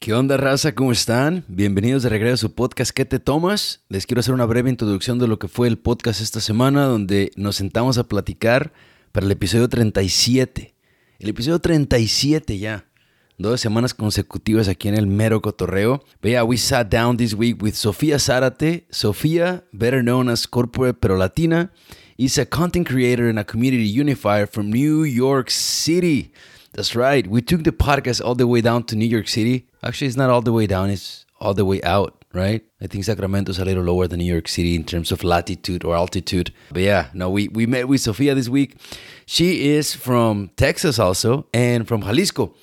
¿Qué onda, raza? ¿Cómo están? Bienvenidos de regreso a su podcast ¿Qué te tomas? Les quiero hacer una breve introducción de lo que fue el podcast esta semana, donde nos sentamos a platicar para el episodio 37. El episodio 37 ya. Dos semanas consecutivas aquí en el mero cotorreo. But yeah, we sat down this week with Sofía Zárate. Sofía, better known as Corporate Pero Latina, is a content creator and a community unifier from New York City. That's right. We took the podcast all the way down to New York City. Actually, it's not all the way down, it's all the way out, right? I think Sacramento's a little lower than New York City in terms of latitude or altitude. But yeah, no, we, we met with Sofia this week. She is from Texas also and from Jalisco.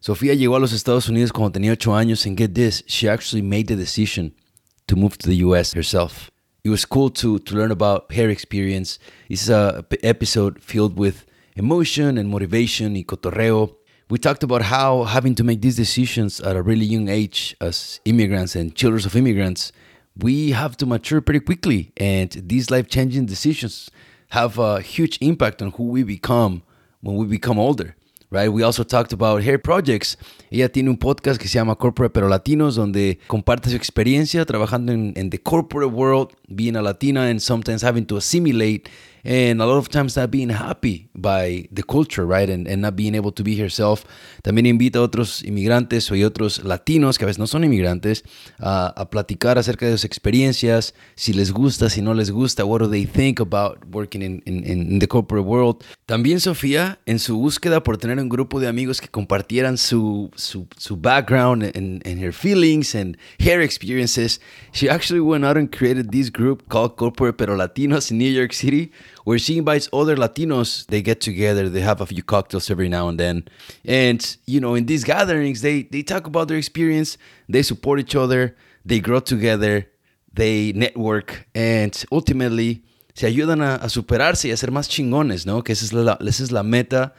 Sofia llegó a los Estados Unidos cuando tenía ocho años, and get this, she actually made the decision to move to the US herself. It was cool to, to learn about her experience. This is a episode filled with emotion and motivation y cotorreo. We talked about how having to make these decisions at a really young age as immigrants and children of immigrants, we have to mature pretty quickly. And these life changing decisions have a huge impact on who we become when we become older. Right? We also talked about her projects. Ella tiene un podcast que se llama Corporate Pero Latinos, donde comparte su experiencia trabajando en, en the corporate world, being a Latina and sometimes having to assimilate and a lot of times not being happy by the culture, right? And, not being able to be herself. También invita a otros inmigrantes o otros latinos que a veces no son inmigrantes uh, a platicar acerca de sus experiencias, si les gusta, si no les gusta, what do they think about working in, the corporate world. También Sofía, en su búsqueda por tener un grupo de amigos que compartieran su, su, su background and, and her feelings and her experiences, she actually went out and created this group called Corporate Pero Latinos in New York City, where she invites other Latinos. They get together, they have a few cocktails every now and then. And, you know, in these gatherings, they, they talk about their experience, they support each other, they grow together, they network, and ultimately se ayudan a, a superarse y a ser más chingones, ¿no? Que esa es la, esa es la meta.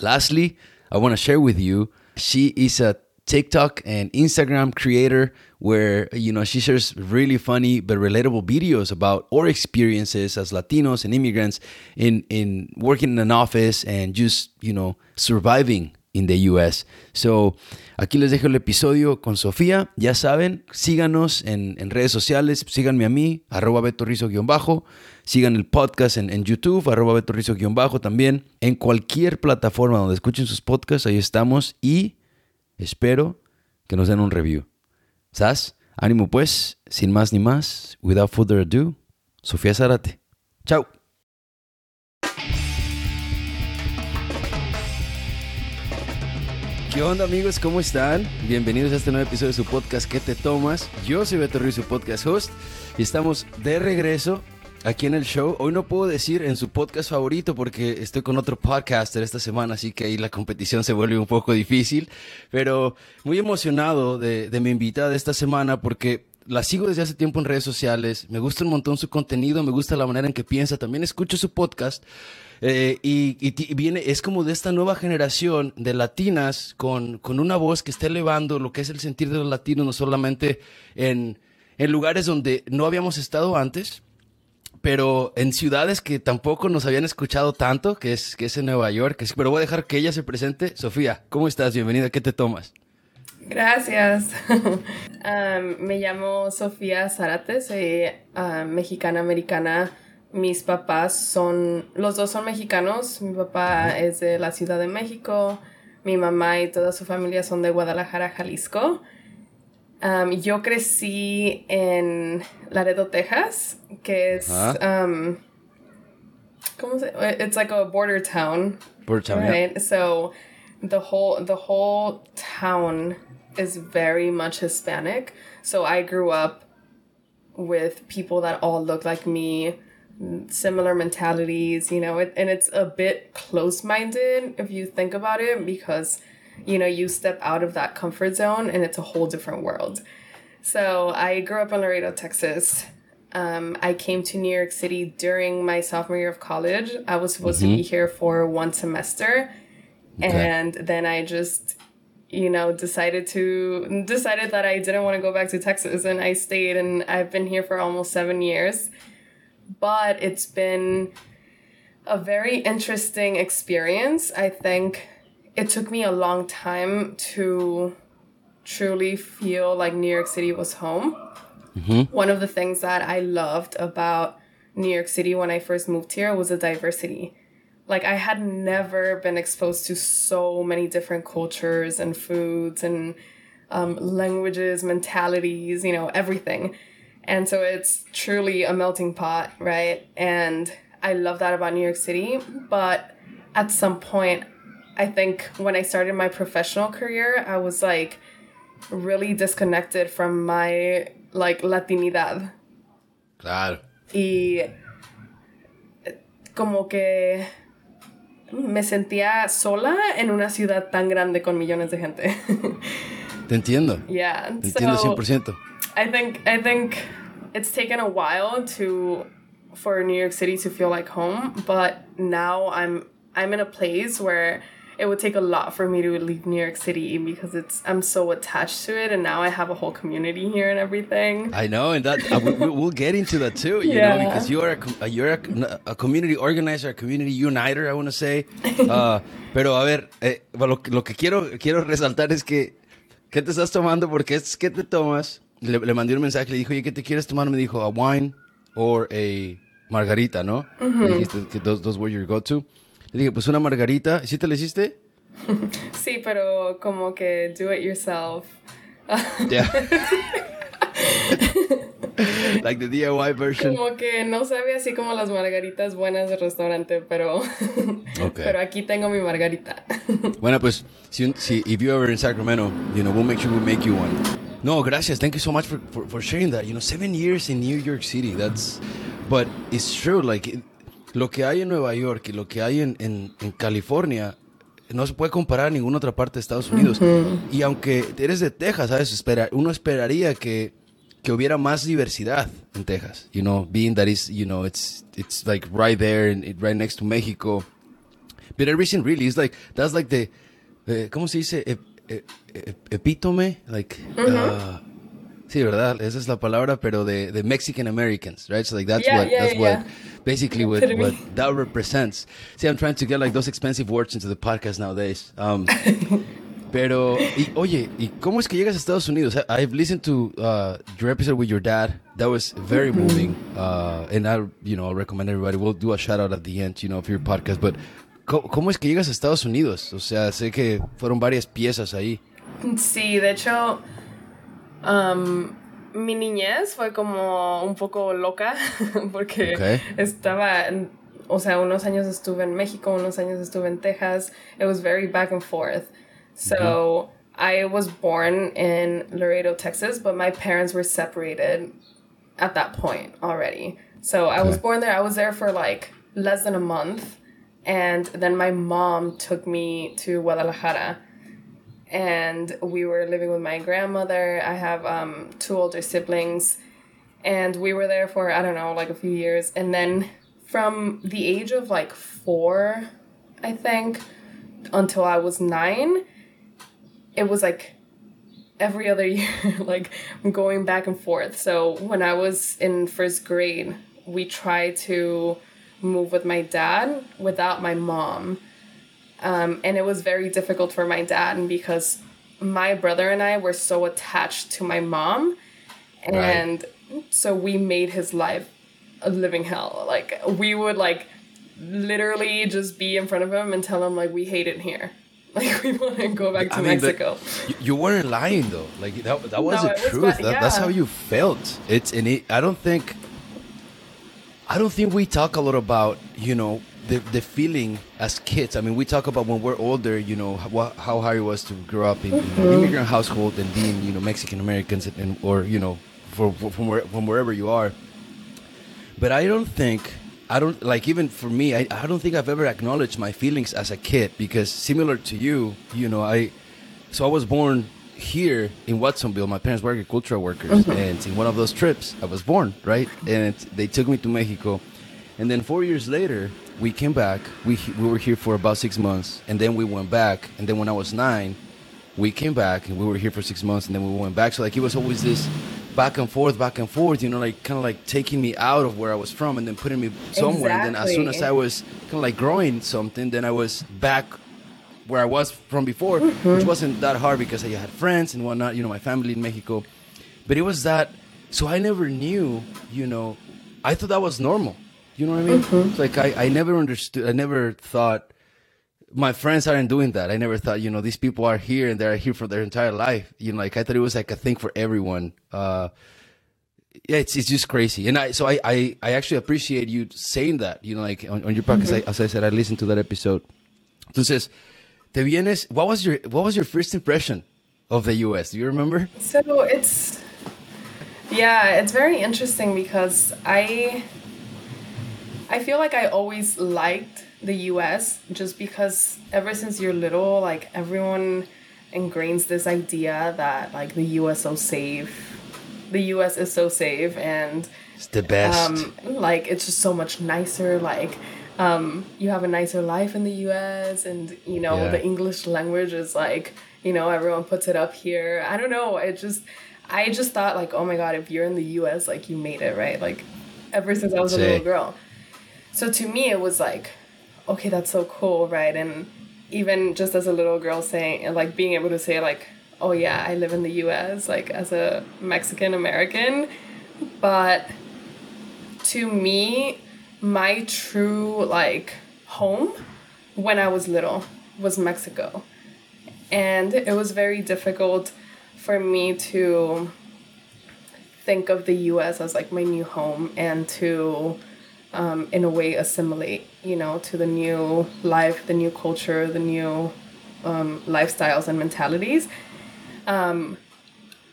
Lastly, I want to share with you, she is a TikTok and Instagram creator where you know she shares really funny but relatable videos about our experiences as Latinos and immigrants in in working in an office and just you know surviving in the US. So aquí les dejo el episodio con Sofía. Ya saben, síganos en, en redes sociales, síganme a mí, arroba Beto Rizo-bajo. Sigan el podcast en, en YouTube, arroba Beto Rizo-bajo también. En cualquier plataforma donde escuchen sus podcasts, ahí estamos. Y espero que nos den un review. ¿Sabes? Ánimo pues, sin más ni más, without further ado, Sofía Zárate. Chao. ¿Qué onda amigos? ¿Cómo están? Bienvenidos a este nuevo episodio de su podcast ¿Qué te tomas? Yo soy Beto Ruiz, su podcast host, y estamos de regreso aquí en el show. Hoy no puedo decir en su podcast favorito porque estoy con otro podcaster esta semana, así que ahí la competición se vuelve un poco difícil, pero muy emocionado de, de mi invitada esta semana porque la sigo desde hace tiempo en redes sociales, me gusta un montón su contenido, me gusta la manera en que piensa, también escucho su podcast. Eh, y, y, viene, es como de esta nueva generación de latinas con, con, una voz que está elevando lo que es el sentir de los latinos, no solamente en, en lugares donde no habíamos estado antes, pero en ciudades que tampoco nos habían escuchado tanto, que es, que es en Nueva York. Pero voy a dejar que ella se presente. Sofía, ¿cómo estás? Bienvenida, ¿qué te tomas? Gracias. um, me llamo Sofía Zárate, soy uh, mexicana-americana mis papás son, los dos son mexicanos. Mi papá es de la Ciudad de México. Mi mamá y toda su familia son de Guadalajara, Jalisco. Um, yo crecí en Laredo, Texas, que es, um, ¿cómo se? It's like a border town. Border town, right? Yeah. So the whole the whole town is very much Hispanic. So I grew up with people that all look like me similar mentalities, you know, it, and it's a bit close minded if you think about it because, you know, you step out of that comfort zone and it's a whole different world. So I grew up in Laredo, Texas. Um, I came to New York City during my sophomore year of college. I was supposed mm-hmm. to be mm-hmm. here for one semester. Okay. And then I just, you know, decided to decided that I didn't want to go back to Texas and I stayed and I've been here for almost seven years but it's been a very interesting experience. I think it took me a long time to truly feel like New York City was home. One of the things that I loved about New York City when I first moved here was the diversity. Like I had never been exposed to so many different cultures and foods and um, languages, mentalities, you know, everything. And so it's truly a melting pot, right? And I love that about New York City. But at some point, I think when I started my professional career, I was like really disconnected from my like Latinidad. Claro. Y como que me sentía sola en una ciudad tan grande con millones de gente. Te entiendo. yeah. Te entiendo so 100%. I think I think it's taken a while to for New York City to feel like home, but now I'm I'm in a place where it would take a lot for me to leave New York City because it's I'm so attached to it and now I have a whole community here and everything. I know, and that uh, we, we'll get into that too. You Yeah. know, because you are a, uh, you're a, a community organizer, a community uniter. I want to say. Uh, pero a ver, eh, lo, que- lo que quiero quiero resaltar es que ¿qué te estás tomando? Porque es que te tomas. Le, le mandé un mensaje, le dijo, oye, ¿qué te quieres tomar? Me dijo, a wine or a margarita, ¿no? Me dijiste que those, those were your go-to. Le dije, pues una margarita. ¿Y si te la hiciste? Sí, pero como que do it yourself. Yeah. like the DIY version. Como que no sabe así como las margaritas buenas del restaurante, pero Okay. pero aquí tengo mi margarita. Bueno, pues, si, si if you ever in Sacramento, you know, we'll make sure we make you one. No, gracias. Thank you so much for, for, for sharing that. You know, seven years in New York City. That's, but it's true. Like, lo que hay en Nueva York y lo que hay en, en, en California no se puede comparar a ninguna otra parte de Estados Unidos. Y aunque eres de Texas, ¿sabes? Espera, uno esperaría que, que hubiera más diversidad en Texas. You know, being that is, you know, it's, it's like right there and right next to Mexico. But everything really is like that's like the, the ¿cómo se dice? Ep- ep- ep- epítome, like uh, sí, verdad, esa es la palabra, pero de, de Mexican Americans, right? So like that's Yeah, what yeah, that's yeah, what basically what, what that represents. See, I'm trying to get like those expensive words into the podcast nowadays. Um, pero y, oye, ¿y cómo es que llegas a Estados Unidos? I've listened to uh, your episode with your dad. That was very Mm-hmm. moving, uh, and I, you know, I recommend everybody. We'll do a shout out at the end, you know, of your podcast. But ¿cómo, cómo es que llegas a Estados Unidos? O sea, sé que fueron varias piezas ahí. Sí, de hecho, um, mi niñez fue como un poco loca porque Ok. estaba, o sea, unos años estuve en México, unos años estuve en Texas. It was very back and forth. So I was born in Laredo, Texas, but my parents were separated at that point already. So I was born there. I was there for like less than a month. And then my mom took me to Guadalajara and we were living with my grandmother. I have um, two older siblings, and we were there for I don't know, like a few years. And then from the age of like four, I think, until I was nine, it was like every other year, like going back and forth. So when I was in first grade, we tried to move with my dad without my mom um, and it was very difficult for my dad and because my brother and I were so attached to my mom and so we made his life a living hell like we would like literally just be in front of him and tell him like we hate it here like we want to go back to I mean, Mexico you, weren't lying though. Like that, that was No, the it was truth. bad, That, That's how you felt. It's and it, I don't think, I don't think we talk a lot about you know the the feeling as kids. I mean, we talk about when we're older. You know how, how hard it was to grow up in, Mm-hmm. an immigrant household and being you know Mexican Americans and, and or you know from from where, from wherever you are. But I don't think I don't like even for me. I, I don't think I've ever acknowledged my feelings as a kid because similar to you, you know, I so I was born here in Watsonville. My parents were agricultural workers, and in one of those trips, I was born right, and they took me to Mexico, and then four years later, we came back. We we were here for about six months, and then we went back, and then when I was nine, we came back and we were here for six months and then we went back. So like it was always this back and forth, back and forth, you know, like kind of like taking me out of where I was from and then putting me somewhere. And then as soon as I was kind of like growing something, then I was back where I was from before, which mm-hmm. wasn't that hard because I had friends and whatnot, you know, my family in Mexico. But it was that, so I never knew, you know, I thought that was normal. You know what I mean? It's like I, I never understood, I never thought my friends aren't doing that. I never thought, you know, these people are here and they're here for their entire life. You know, like I thought it was like a thing for everyone. Uh, yeah, it's, it's just crazy. And I, so I, I, I actually appreciate you saying that, you know, like on, on your podcast, I, as I said, I listened to that episode. Entonces, te vienes, what was your, what was your first impression of the US? Do you remember? So it's, yeah, it's very interesting because I, I feel like I always liked the US just because ever since you're little, like everyone ingrains this idea that like the US is so safe. The US is so safe and It's the best. um, like it's just so much nicer like um, you have a nicer life in the us and you know Yeah. the english language is like you know everyone puts it up here i don't know it just i just thought like oh my god if you're in the us like you made it right like ever since i was a little girl so to me it was like okay that's so cool right? And even just as a little girl saying like being able to say like oh yeah i live in the us like as a mexican american. But to me my true like home when i was little was mexico. And it was very difficult for me to think of the us as like my new home and to um, in a way assimilate you know to the new life the new culture the new um, lifestyles and mentalities um,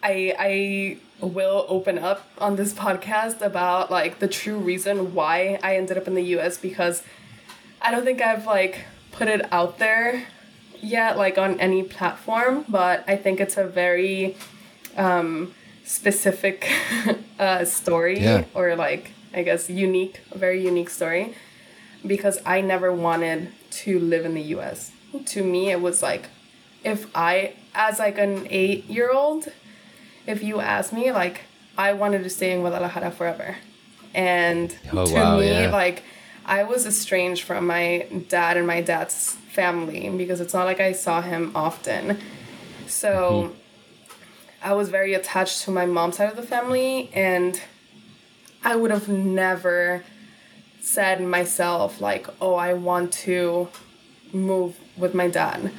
I I will open up on this podcast about like the true reason why I ended up in the US because I don't think I've like put it out there yet like on any platform, but I think it's a very um specific uh story Yeah. or like I guess unique, a very unique story because I never wanted to live in the US. To me it was like if I as like an 8-year-old if you ask me, like I wanted to stay in Guadalajara forever. And Oh, to wow, me, yeah. like I was estranged from my dad and my dad's family because it's not like I saw him often. So Mm-hmm. I was very attached to my mom's side of the family and I would have never said myself like, "Oh, I want to move with my dad."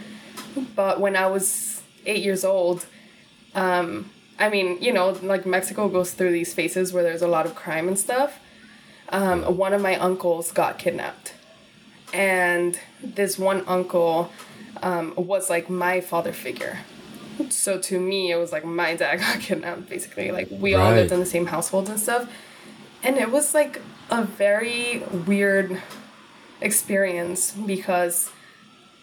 But when I was 8 years old, um, I mean, you know, like Mexico goes through these phases where there's a lot of crime and stuff. Um, one of my uncles got kidnapped. And this one uncle um, was like my father figure. So to me, it was like my dad got kidnapped, basically. Like we all lived in the same household and stuff. And it was like a very weird experience because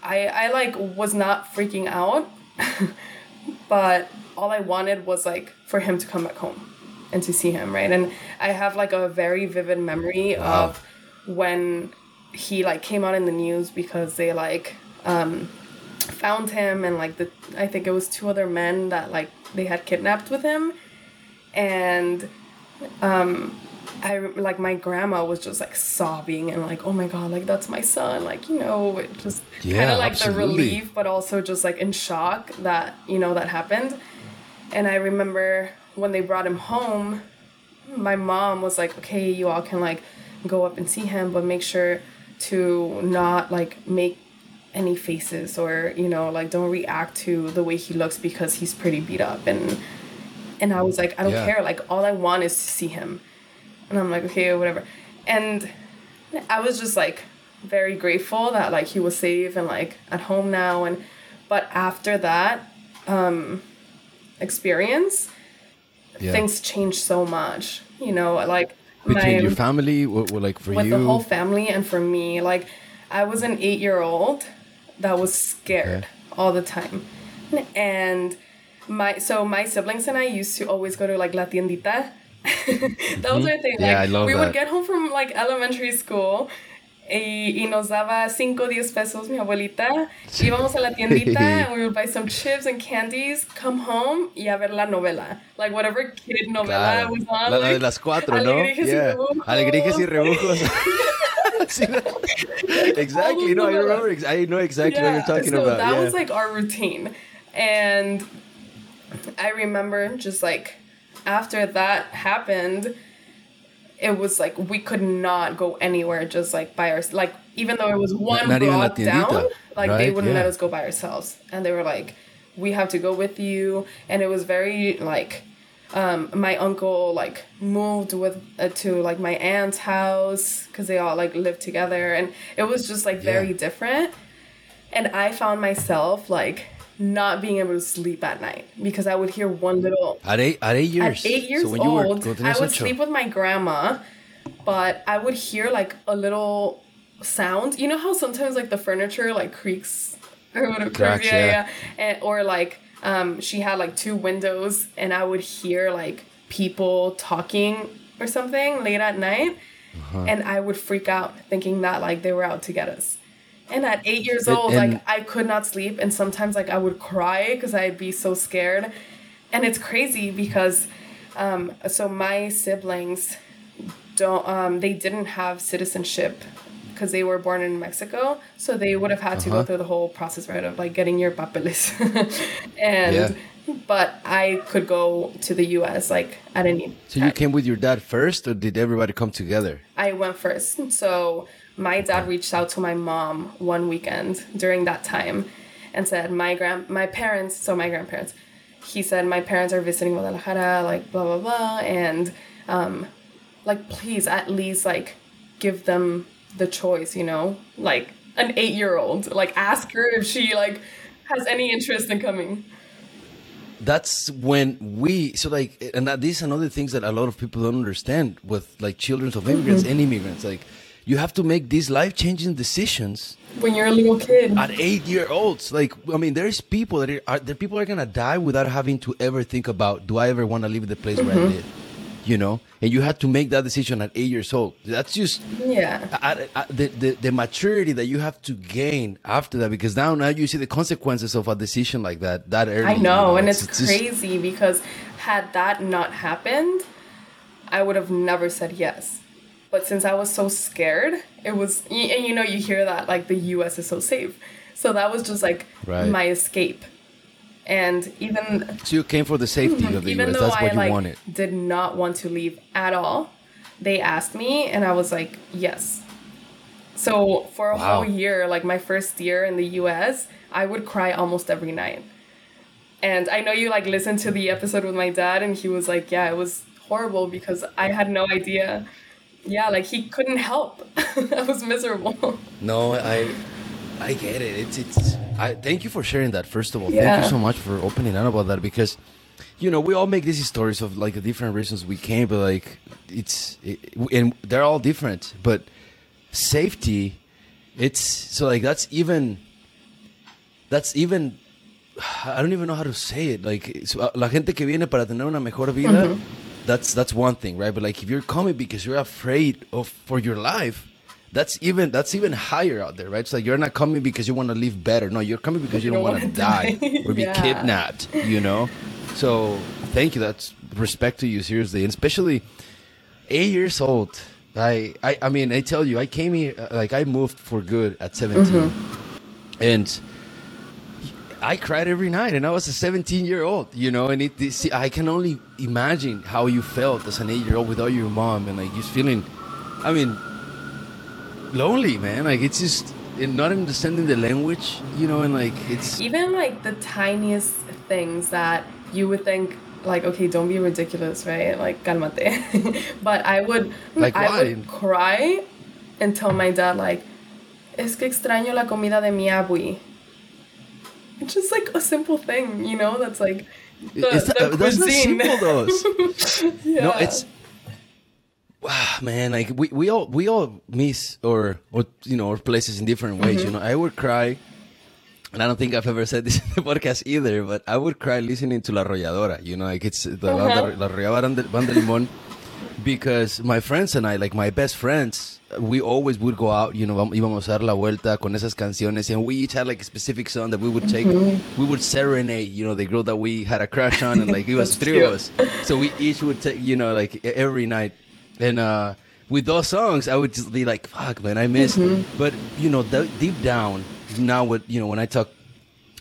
I, I like was not freaking out but all I wanted was like for him to come back home and to see him, right? And I have like a very vivid memory Wow. of when he like came out in the news because they like um found him and like the I think it was two other men that like they had kidnapped with him and um I like my grandma was just like sobbing and like oh my god like that's my son like you know it just kind of like absolutely. the relief but also just like in shock that you know that happened and I remember when they brought him home my mom was like okay you all can like go up and see him but make sure to not like make any faces or you know like don't react to the way he looks because he's pretty beat up and and I was like I don't Yeah. care like all I want is to see him and I'm like okay whatever and I was just like very grateful that like he was safe and like at home now and but after that um experience Yeah. things changed so much you know like Between my- your family, what, what, like for you? with you? the whole family and for me like i was an eight year old that was scared all the time and my so my siblings and i used to always go to like la tiendita that was our thing like Yeah, I love we that. would get home from like elementary school y, y nos daba 5 10 pesos mi abuelita íbamos a la tiendita and we would buy some chips and candies come home y a ver la novela like whatever kid novela Claro. was on La, la de like, las cuatro, ¿no? Y Yeah. Alegrijes y rebujos. exactly. No, I remember. I know exactly yeah, what you're talking so about. That yeah. was like our routine, and I remember just like after that happened, it was like we could not go anywhere just like by ourselves. Like even though it was one not block down, like right? they wouldn't yeah. let us go by ourselves, and they were like, "We have to go with you," and it was very like um, my uncle like moved with uh, to like my aunt's house because they all like lived together and it was just like very yeah. different and i found myself like not being able to sleep at night because i would hear one little at eight at eight years at eight years so old i would sleep with my grandma but i would hear like a little sound you know how sometimes like the furniture like creaks or whatever Cracks, yeah, yeah. yeah. And, or like um, she had like two windows, and I would hear like people talking or something late at night, uh-huh. and I would freak out thinking that like they were out to get us. And at eight years old, and, like I could not sleep, and sometimes like I would cry because I'd be so scared. And it's crazy because, um, so my siblings don't, um, they didn't have citizenship because they were born in Mexico, so they would have had uh-huh. to go uh-huh. through the whole process, right, of like getting your papeles. and yeah. but I could go to the U.S. like at any. So you came with your dad first, or did everybody come together? I went first. So my dad reached out to my mom one weekend during that time, and said my grand my parents, so my grandparents. He said my parents are visiting Guadalajara, like blah blah blah, and um, like please at least like give them the choice, you know? Like an eight year old. Like ask her if she like has any interest in coming. That's when we so like and that, these are another things that a lot of people don't understand with like children of immigrants mm-hmm. and immigrants. Like you have to make these life changing decisions when you're a little kid at eight year olds. Like I mean, there's people that are, are there people are gonna die without having to ever think about do I ever want to leave the place mm-hmm. where I mm-hmm. live you know and you had to make that decision at eight years old that's just yeah the, the, the maturity that you have to gain after that because now now you see the consequences of a decision like that that early i know, you know and it's, it's crazy just... because had that not happened i would have never said yes but since i was so scared it was and you know you hear that like the us is so safe so that was just like right. my escape and even so you came for the safety of the US. That's what I, you like, wanted. Did not want to leave at all. They asked me, and I was like, yes. So for a wow. whole year, like my first year in the U.S., I would cry almost every night. And I know you like listened to the episode with my dad, and he was like, "Yeah, it was horrible because I had no idea." Yeah, like he couldn't help. I was miserable. No, I I get it. It's it's. I thank you for sharing that. First of all, yeah. thank you so much for opening up about that because, you know, we all make these stories of like the different reasons we came, but like it's it, and they're all different. But safety, it's so like that's even. That's even. I don't even know how to say it. Like so, uh, la gente que viene para tener una mejor vida. Mm-hmm. That's that's one thing, right? But like if you're coming because you're afraid of for your life that's even that's even higher out there, right? It's like you're not coming because you want to live better. No, you're coming because you, don't, don't want to die or be yeah. kidnapped. You know. So thank you. That's respect to you seriously, and especially eight years old. I, I I mean I tell you I came here like I moved for good at 17 mm-hmm. and I cried every night and I was a 17 year old you know and it this, I can only imagine how you felt as an 8 year old without your mom and like just feeling I mean lonely, man. Like it's just not understanding the language, you know, and like it's even like the tiniest things that you would think like okay don't be ridiculous right like calmate but i would like i why? would cry and tell my dad like es que extraño la comida de mi abui it's just like a simple thing you know that's like the, that, the that's not simple though yeah. no it's wow, man, like we, we all we all miss or or you know our places in different ways. Mm-hmm. You know, I would cry, and I don't think I've ever said this in the podcast either, but I would cry listening to La Arrolladora. You know, like it's the uh-huh. La, La Arrolladora Banda Limón, because my friends and I, like my best friends, we always would go out. You know, íbamos a dar la vuelta con esas canciones, and we each had like a specific song that we would take. Mm-hmm. We would serenade. You know, the girl that we had a crush on, and like it was three of us. So we each would take. You know, like every night and uh, with those songs, I would just be like, "Fuck, man, I miss." But you know, deep down, now, what you know, when I talk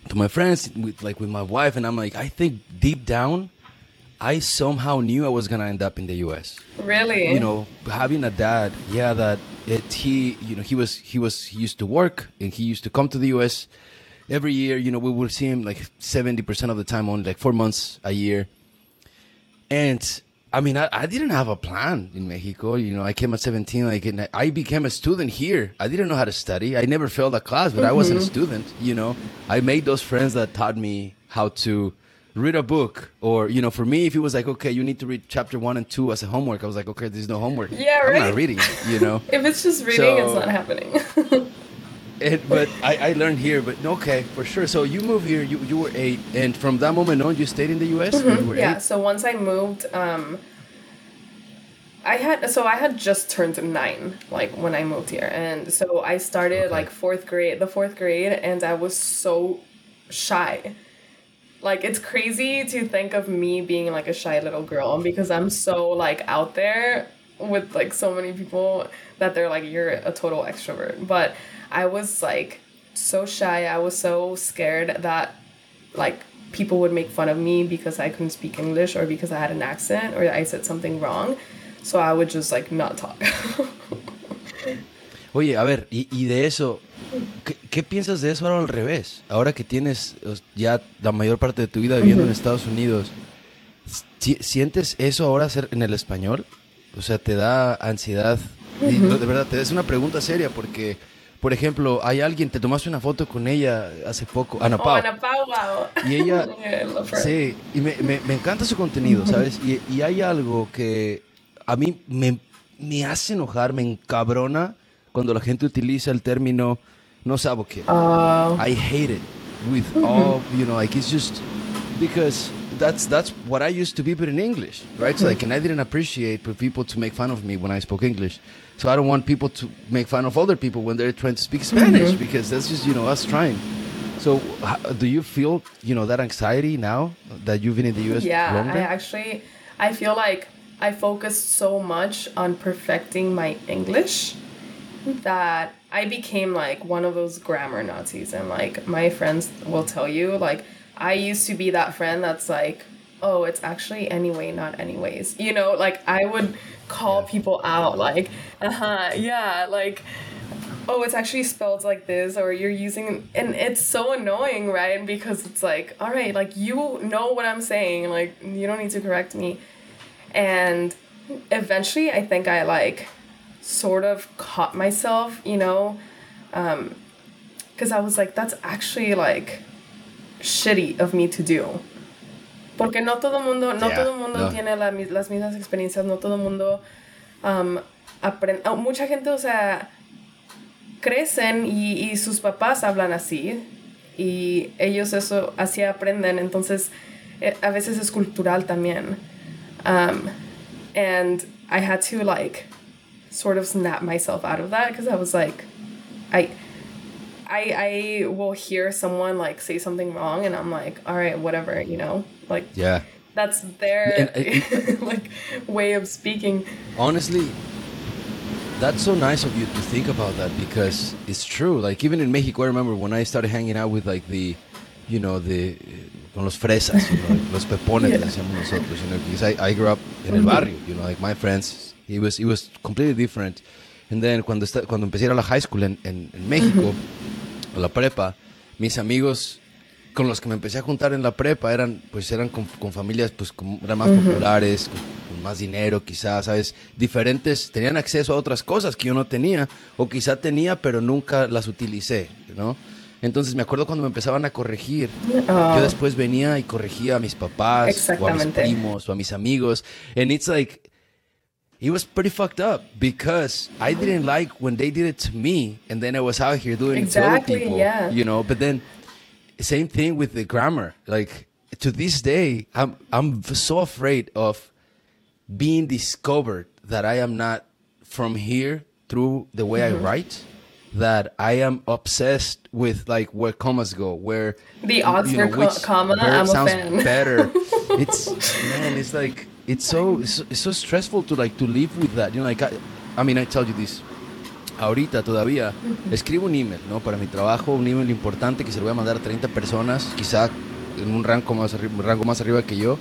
to my friends, with, like with my wife, and I'm like, I think deep down, I somehow knew I was gonna end up in the U.S. Really? You know, having a dad, yeah, that it he, you know, he was he was he used to work and he used to come to the U.S. every year. You know, we would see him like seventy percent of the time, only like four months a year, and I mean, I, I didn't have a plan in Mexico. You know, I came at 17, like, and I became a student here. I didn't know how to study. I never failed a class, but I wasn't a mm-hmm. student, you know. I made those friends that taught me how to read a book. Or, you know, for me, if it was like, okay, you need to read chapter one and two as a homework, I was like, okay, there's no homework. Yeah, I'm right. not reading, you know. if it's just reading, it's not happening. It, but I, I learned here, but okay, for sure. So you moved here, you, you were eight, and from that moment on, you stayed in the U.S. were yeah. eight? So once I moved, um, I had so I had just turned nine, like when I moved here, and so I started Okay. like fourth grade, the fourth grade, and I was so shy. Like it's crazy to think of me being like a shy little girl because I'm so like out there with like so many people that they're like you're a total extrovert. But I was like so shy. I was so scared that like people would make fun of me because I couldn't speak English or because I had an accent or I said something wrong. So I would just like not talk. Oye, a ver, y, y de eso, ¿qué, qué piensas de eso ahora al revés? Ahora que tienes ya la mayor parte de tu vida viviendo en Estados Unidos, si- ¿sientes eso ahora hacer en el español? O sea, ¿te da ansiedad? Y, no, de verdad, te es una pregunta seria porque, por ejemplo, hay alguien, te tomaste una foto con ella hace poco, Ana oh, Pau. Ana Pau, wow. Y ella, Yeah, I love her. sí, y me, me- me encanta su contenido, ¿sabes? Y, y hay algo que a mí me, me hace enojar, me encabrona cuando la gente utiliza el término no sabo qué. Uh, I hate it with all, you know, like it's just because that's that's what I used to be, but in English, right? So like, and I didn't appreciate for people to make fun of me when I spoke English. So I don't want people to make fun of other people when they're trying to speak Spanish because that's just you know us trying. So do you feel you know that anxiety now that you've been in the U.S. yeah, longer? I actually I feel like I focused so much on perfecting my English that I became like one of those grammar Nazis and like my friends will tell you like I used to be that friend that's like oh it's actually anyway not anyways. You know like I would call people out like uh-huh yeah like oh it's actually spelled like this or you're using and it's so annoying right? Because it's like all right like you know what i'm saying like you don't need to correct me. And eventually i think i like sort of caught myself you know um because i was like that's actually like shitty of me to do. Porque no todo mundo no Yeah, todo mundo no. tiene la las mismas experiencias no todo mundo um, aprende oh, mucha gente o sea crecen y, y sus papás hablan así y ellos eso así aprenden. Entonces eh, a veces es cultural también. Um, and I had to like sort of snap myself out of that because I was like I I I will hear someone like say something wrong and I'm like all right whatever you know like yeah. that's their uh, like way of speaking honestly that's so nice of you to think about that because it's true like even in mexico i remember when i started hanging out with like the you know the con los fresas you know, los pepones Yeah. decíamos nosotros you know because I, I grew up en el barrio you know like my friends it was it was completely different. And then cuando esta- cuando empecé a ir a la high school en, en, en México a la prepa mis amigos con los que me empecé a juntar en la prepa eran pues eran con, con familias pues como- eran más populares con, con más dinero quizás sabes diferentes tenían acceso a otras cosas que yo no tenía o quizá tenía pero nunca las utilicé ¿no? entonces me acuerdo cuando me empezaban a corregir Oh. yo después venía y corregía a mis papás o a mis primos o a mis amigos. And it's like it was pretty fucked up because I didn't like when they did it to me, and then I was out here doing it to other people. yeah. You know, but then same thing with the grammar. Like to this day, I'm I'm so afraid of being discovered that I am not from here through the way Mm-hmm. I write. That I am obsessed with like where commas go, where The Oxford co- comma, verb I'm a sounds better. it's man, it's like it's so, it's so stressful to like to live with that. You know, like I, I mean, I tell you this. Ahorita todavía escribo un email, ¿no? Para mi trabajo, un email importante que se lo voy a mandar a 30 personas, quizá en un rango más, arriba, rango más arriba que yo.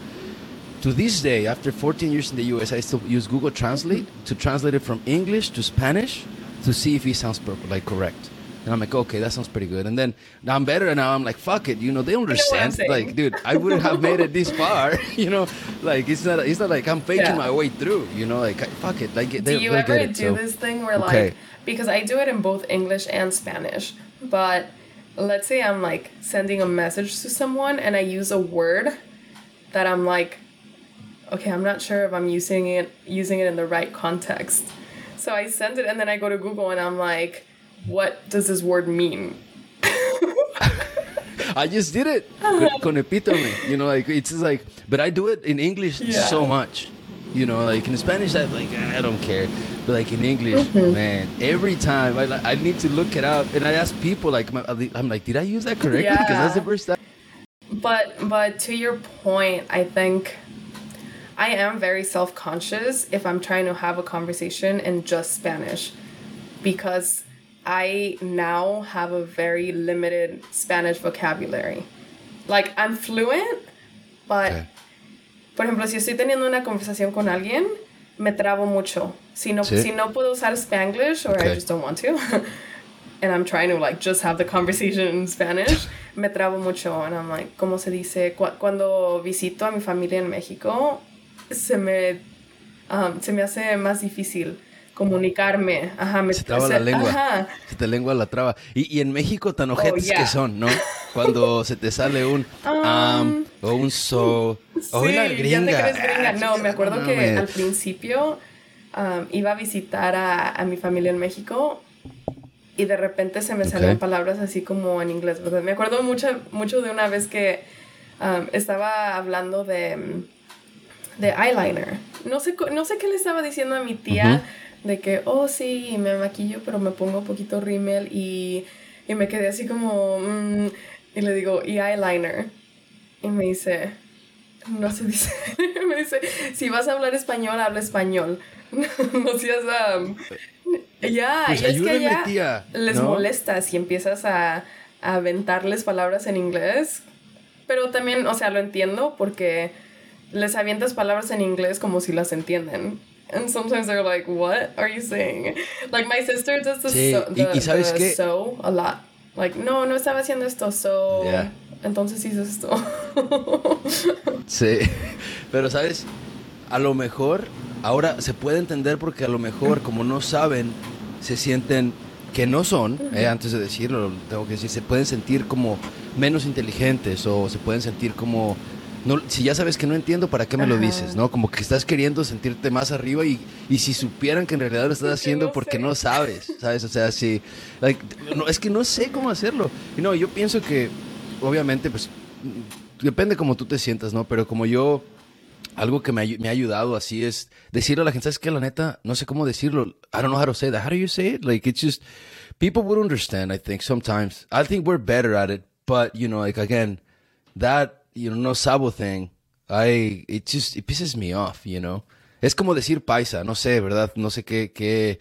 To this day, after 14 years in the US, I still use Google Translate to translate it from English to Spanish to see if it sounds like correct. And I'm like, okay, that sounds pretty good. And then now I'm better, and now I'm like, fuck it, you know, they understand. You know like, dude, I wouldn't have made it this far, you know. Like, it's not, it's not like I'm faking Yeah. my way through, you know. Like, fuck it, like, they, do you ever it. do so. this thing where Okay. like because I do it in both English and Spanish, but let's say I'm like sending a message to someone and I use a word that I'm like okay, I'm not sure if I'm using it using it in the right context. So I send it and then I go to Google and I'm like what does this word mean? I just did it con, epítome. You know, like it's just like, but I do it in English Yeah. so much. You know, like in Spanish, I like I don't care, but like in English, Mm-hmm. man, every time I I need to look it up, and I ask people like I'm like, did I use that correctly? Because that's the first time. But but to your point, I think I am very self-conscious if I'm trying to have a conversation in just Spanish because I now have a very limited Spanish vocabulary. Like I'm fluent, but Okay. por ejemplo, si estoy teniendo una conversación con alguien, me trabo mucho. Si no, Sí. si no puedo usar Spanglish or Okay. I just don't want to, and I'm trying to like just have the conversation in Spanish, me trabo mucho. And I'm like, ¿cómo se dice? Cu- cuando visito a mi familia en México, se me, um, se me hace más difícil comunicarme. Ajá, me Se traba la lengua. Ajá. Se te lengua la traba. Y, y en México tan ojetes yeah. que son, ¿no? Cuando se te sale un um, o un so o Sí, una ya gringa. te crees gringa. No, me acuerdo No que al principio um, iba a visitar a, a mi familia en México y de repente se me salían Ok. palabras así como en inglés. ¿verdad? Me acuerdo mucho, mucho de una vez que um, estaba hablando de, de eyeliner. No sé, no sé qué le estaba diciendo a mi tía de que, oh sí, me maquillo, pero me pongo un poquito rímel y, y me quedé así como, mm, y le digo, y eyeliner. Y me dice, no se dice. me dice, si vas a hablar español, habla español. no seas. um, ya, Pues y es que ya tía, les ¿no? molesta si empiezas a, a aventarles palabras en inglés. Pero también, o sea, lo entiendo porque les avientas palabras en inglés como si las entienden. And sometimes they're like, what are you saying? Like my sister does the, Sí, so, y- the- y ¿sabes the qué? so a lot. Like, no, no estaba haciendo esto, so. Yeah. Entonces hice esto. Sí, pero sabes, a lo mejor ahora se puede entender porque a lo mejor como no saben, se sienten que no son, eh, antes de decirlo, tengo que decir, se pueden sentir como menos inteligentes o se pueden sentir como, no, si ya sabes que no entiendo, ¿para qué me lo dices? ¿No? Como que estás queriendo sentirte más arriba y, y si supieran que en realidad lo estás haciendo no porque sé. no sabes, ¿sabes? O sea, sí, like, no, es que no sé cómo hacerlo. Y no, yo pienso que, obviamente, pues, depende como tú te sientas, ¿no? Pero como yo, algo que me, me ha ayudado así es decirle a la gente, ¿sabes qué? La neta, no sé cómo decirlo. I don't know how to say that. How do you say it? Like, it's just, people would understand, I think, sometimes. I think we're better at it, but, you know, like, again, that, you know, no sabo thing, I, it just, it pisses me off, you know? Es como decir paisa, no sé, ¿verdad? No sé qué, qué,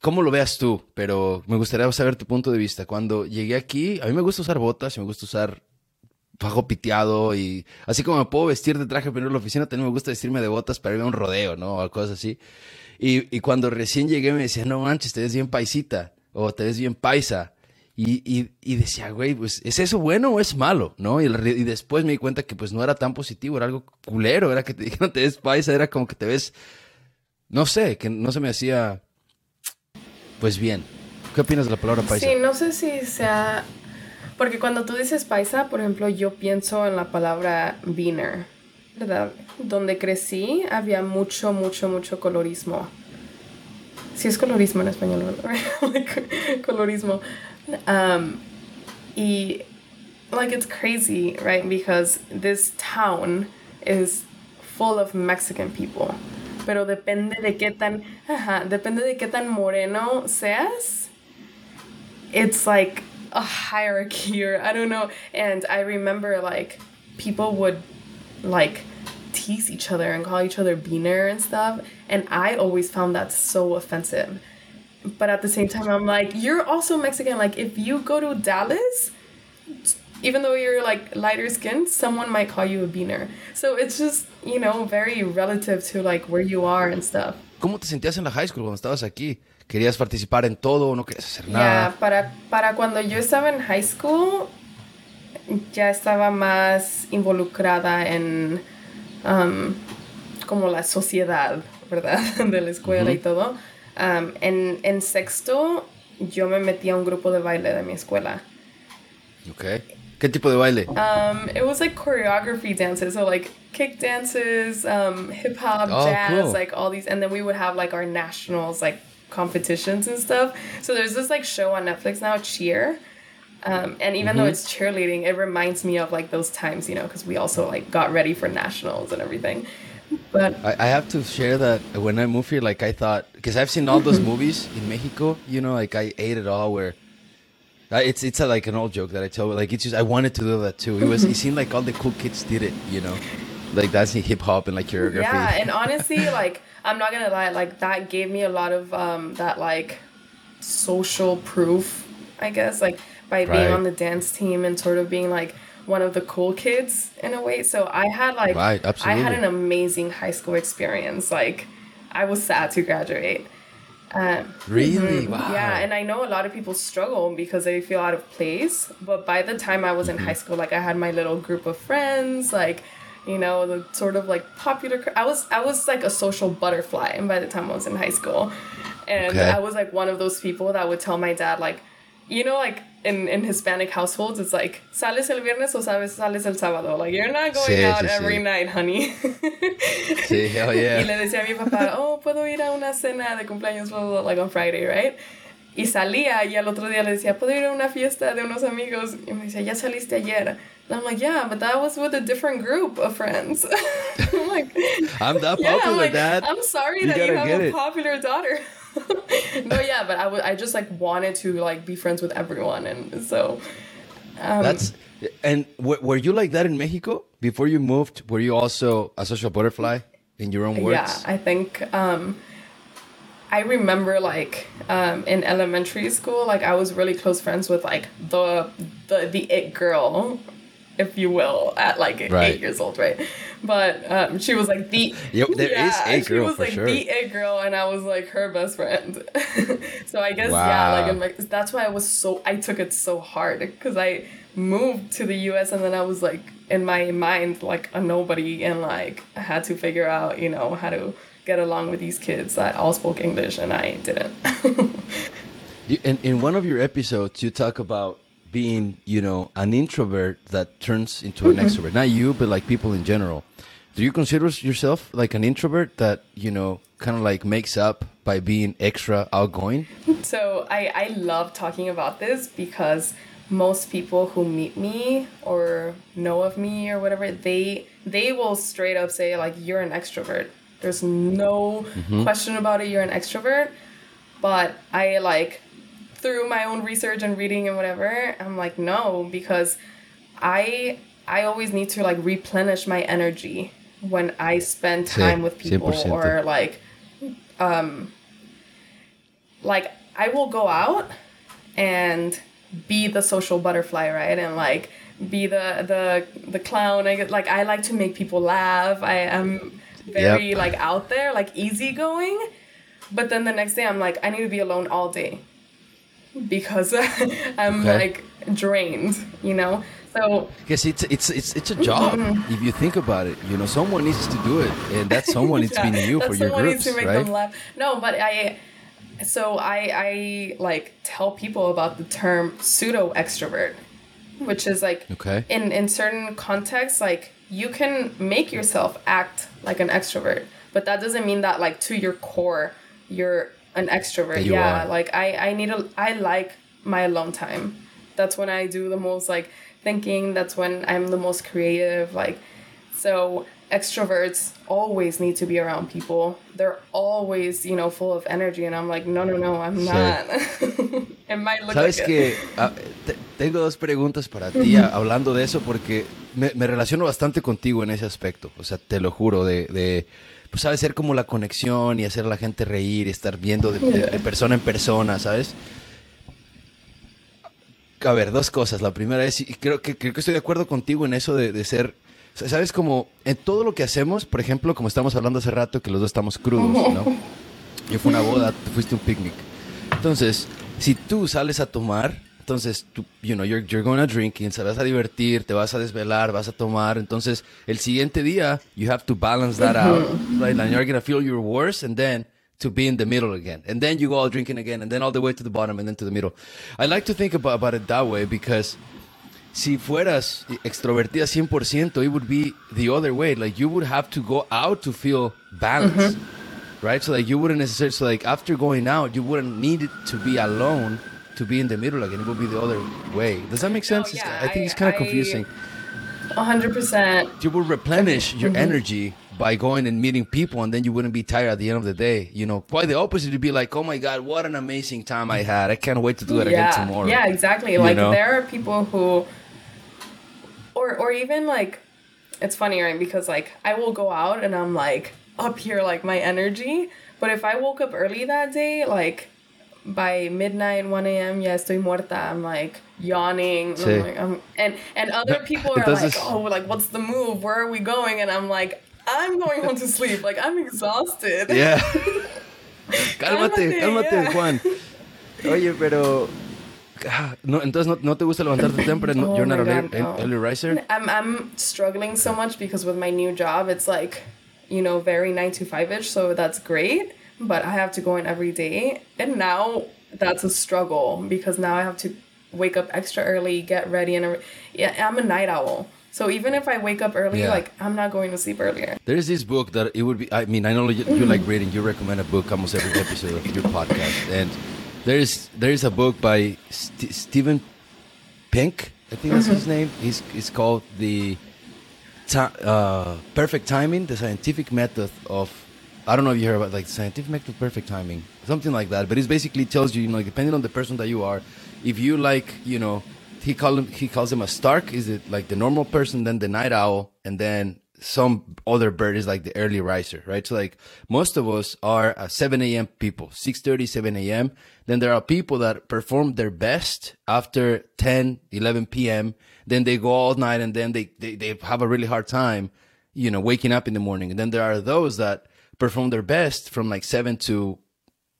cómo lo veas tú, pero me gustaría saber tu punto de vista. Cuando llegué aquí, a mí me gusta usar botas y me gusta usar fajo piteado y así como me puedo vestir de traje para ir a la oficina, también me gusta vestirme de botas para ir a un rodeo, ¿no? O cosas así. Y, y cuando recién llegué me decían, no manches, te ves bien paisita o te ves bien paisa. Y, y, y decía, güey, pues, ¿es eso bueno o es malo? ¿No? Y, después me di cuenta que pues no era tan positivo, era algo culero, era que te dijeron te ves paisa, era como que te ves, no sé, que no se me hacía, pues bien. ¿Qué opinas de la palabra paisa? Sí, no sé si sea. Porque cuando tú dices paisa, por ejemplo, yo pienso en la palabra beaner, ¿verdad? Donde crecí había mucho, mucho, mucho colorismo. Sí es colorismo en español, ¿verdad? Colorismo. Um, y, like, it's crazy, right? Because this town is full of Mexican people. Pero depende de qué tan, ajá, depende de qué tan moreno seas it's like a hierarchy or I don't know. And I remember like people would like tease each other and call each other beaner and stuff. And I always found that so offensive. But at the same time, I'm like, you're also Mexican. Like, if you go to Dallas, even though you're like lighter skinned, someone might call you a beaner. So it's just, you know, very relative to like where you are and stuff. ¿Cómo te sentías en la high school cuando estabas aquí? ¿Querías participar en todo o no querías hacer nada? Yeah, para, para cuando yo estaba en high school, ya estaba más involucrada en um, como la sociedad, ¿verdad? de la escuela y todo. Um, en, en sexto, yo me metí a un grupo de baile de mi escuela. Okay. ¿Qué tipo de baile? Um, it was like choreography dances, so like kick dances, um, hip hop, Oh, jazz, cool. like all these, and then we would have like our nationals, like competitions and stuff. So there's this like show on Netflix now, Cheer. Um, and even though it's cheerleading, it reminds me of like those times, you know, because we also like got ready for nationals and everything. But I, I have to share that when I moved here, like I thought, because I've seen all those movies in Mexico, you know, like I ate it all. Where uh, it's it's a, like an old joke that I tell, like it's just I wanted to do that too. It was it seemed like all the cool kids did it, you know, like dancing hip hop and like choreography. yeah, and honestly, like I'm not gonna lie, like that gave me a lot of um, that like social proof, I guess, like by being on the dance team and sort of being like one of the cool kids in a way. So I had like Right, I had an amazing high school experience. Like I was sad to graduate. Um, really? Wow. yeah, and I know a lot of people struggle because they feel out of place. But by the time I was in Mm-hmm. high school, like I had my little group of friends, like you know, the sort of like popular. I was I was like a social butterfly, and by the time I was in high school, and Okay. I was like one of those people that would tell my dad like, you know, like in in Hispanic households, it's like sales el viernes o sabes sales el sábado. Like you're not going Sí, out sí, every sí. night, honey. Sí, oh, hell yeah. Y le decía a mi papá, oh, puedo ir a una cena de cumpleaños, blah, blah, blah, like on Friday, right? Y salía y al otro día le decía, puedo ir a una fiesta de unos amigos. Y me decía, ya saliste ayer. And I'm like, yeah, but that was with a different group of friends. I'm like, I'm that yeah, I'm popular, like, Dad. I'm sorry You that you have a it. popular daughter. no, yeah, but I I just like wanted to like be friends with everyone, and so um, That's and w- were you like that in Mexico before you moved? Were you also a social butterfly in your own words? Yeah, I think um, I remember like um, in elementary school, like I was really close friends with like the the the it girl, if you will, at like Right. eight years old, right? But um, she was like the Yep, there is it she girl was for like sure. the it girl, and I was like her best friend. so I guess yeah, like Wow. in my, that's why I was so I took it so hard because I moved to the U.S. and then I was like in my mind like a nobody and like I had to figure out you know how to get along with these kids that all spoke English and I didn't. In one of your episodes, you talk about being, you know, an introvert that turns into an mm-hmm. extrovert. Not you, but like people in general. Do you consider yourself like an introvert that, you know, kind of like makes up by being extra outgoing? So I, I love talking about this because most people who meet me or know of me or whatever, they they will straight up say like you're an extrovert. There's no mm-hmm. question about it, you're an extrovert. But I like through my own research and reading and whatever, I'm like, no, because I I always need to like replenish my energy when I spend Sí, time with people 100%. or like um like I will go out and be the social butterfly, right? And like be the the the clown. I get like I like to make people laugh. I am very Yep. like out there, like easygoing. But then the next day I'm like I need to be alone all day because I'm Okay. like drained, you know. So Because it's it's it's it's a job. Mm-hmm. If you think about it, you know, someone needs to do it, and that someone be Yeah, you for your groups, needs to make right? them laugh. No, but I, so I I like tell people about the term pseudo extrovert, which is like Okay. in in certain contexts, like you can make yourself act like an extrovert, but that doesn't mean that like to your core you're an extrovert. Yeah, are. like I I need a I like my alone time. That's when I do the most like thinking. That's when I'm the most creative. Like so extroverts always need to be around people. They're always, you know, full of energy and I'm like, no, no, no, I'm Sí. not. it might look Sabes like que it. ah, te- tengo dos preguntas para ti ah, hablando de eso porque me, me, relaciono bastante contigo en ese aspecto. O sea, te lo juro, de, de pues, ¿sabes? Ser como la conexión y hacer a la gente reír y estar viendo de, de, de persona en persona, ¿sabes? A ver, dos cosas. La primera es, y creo que, creo que estoy de acuerdo contigo en eso de, de ser ¿Sabes? Como en todo lo que hacemos, por ejemplo, como estamos hablando hace rato, que los dos estamos crudos, ¿no? Yo fui a una boda, tú fuiste un picnic. Entonces, si tú sales a tomar, entonces, tú, you know, you're, you're going to drinking, se vas a divertir, te vas a desvelar, vas a tomar. Entonces, el siguiente día, you have to balance that out, right? And you're going to feel your worst, and then to be in the middle again. And then you go all drinking again, and then all the way to the bottom, and then to the middle. I like to think about, about it that way because si fueras extrovertida 100%, it would be the other way. Like you would have to go out to feel balanced, mm-hmm. right? So like you wouldn't necessarily, so like after going out, you wouldn't need to be alone to be in the middle again. It would be the other way. Does that make sense? yeah, I think it's kind of confusing. 100%. You would replenish your mm-hmm. energy by going and meeting people and then you wouldn't be tired at the end of the day. You know, quite the opposite. You'd be like, oh my God, what an amazing time I had. I can't wait to do it yeah. again tomorrow. Yeah, exactly. You like know? there are people who or or even like it's funny right because like i will go out and i'm like up here like my energy but if i woke up early that day like by midnight 1 a.m yeah estoy muerta i'm like yawning sí. I'm like, I'm, and and other people are like oh like what's the move where are we going and i'm like i'm going home to sleep like i'm exhausted yeah cálmate cálmate yeah. juan oye pero Ah, no, entonces no, no te gusta levantarte temprano. Oh You're not an no. early riser. I'm I'm struggling so much because with my new job, it's like, you know, very nine to five ish. So that's great, but I have to go in every day, and now that's a struggle because now I have to wake up extra early, get ready, and yeah, I'm a night owl. So even if I wake up early, yeah. like I'm not going to sleep earlier. There's this book that it would be. I mean, I know you, you like reading. You recommend a book almost every episode of your podcast, and there's there's a book by St- Stephen Pink, I think that's mm-hmm. his name. He's it's called the uh, Perfect Timing, the scientific method of. I don't know if you heard about like scientific perfect timing, something like that. But it basically tells you, you know, depending on the person that you are, if you like, you know, he call him he calls him a Stark. Is it like the normal person, then the night owl, and then some other bird is like the early riser, right? So like most of us are uh, 7 a.m. people, 6.30, 7 a.m. Then there are people that perform their best after 10, 11 p.m. Then they go all night and then they, they, they have a really hard time, you know, waking up in the morning. And then there are those that perform their best from like 7 to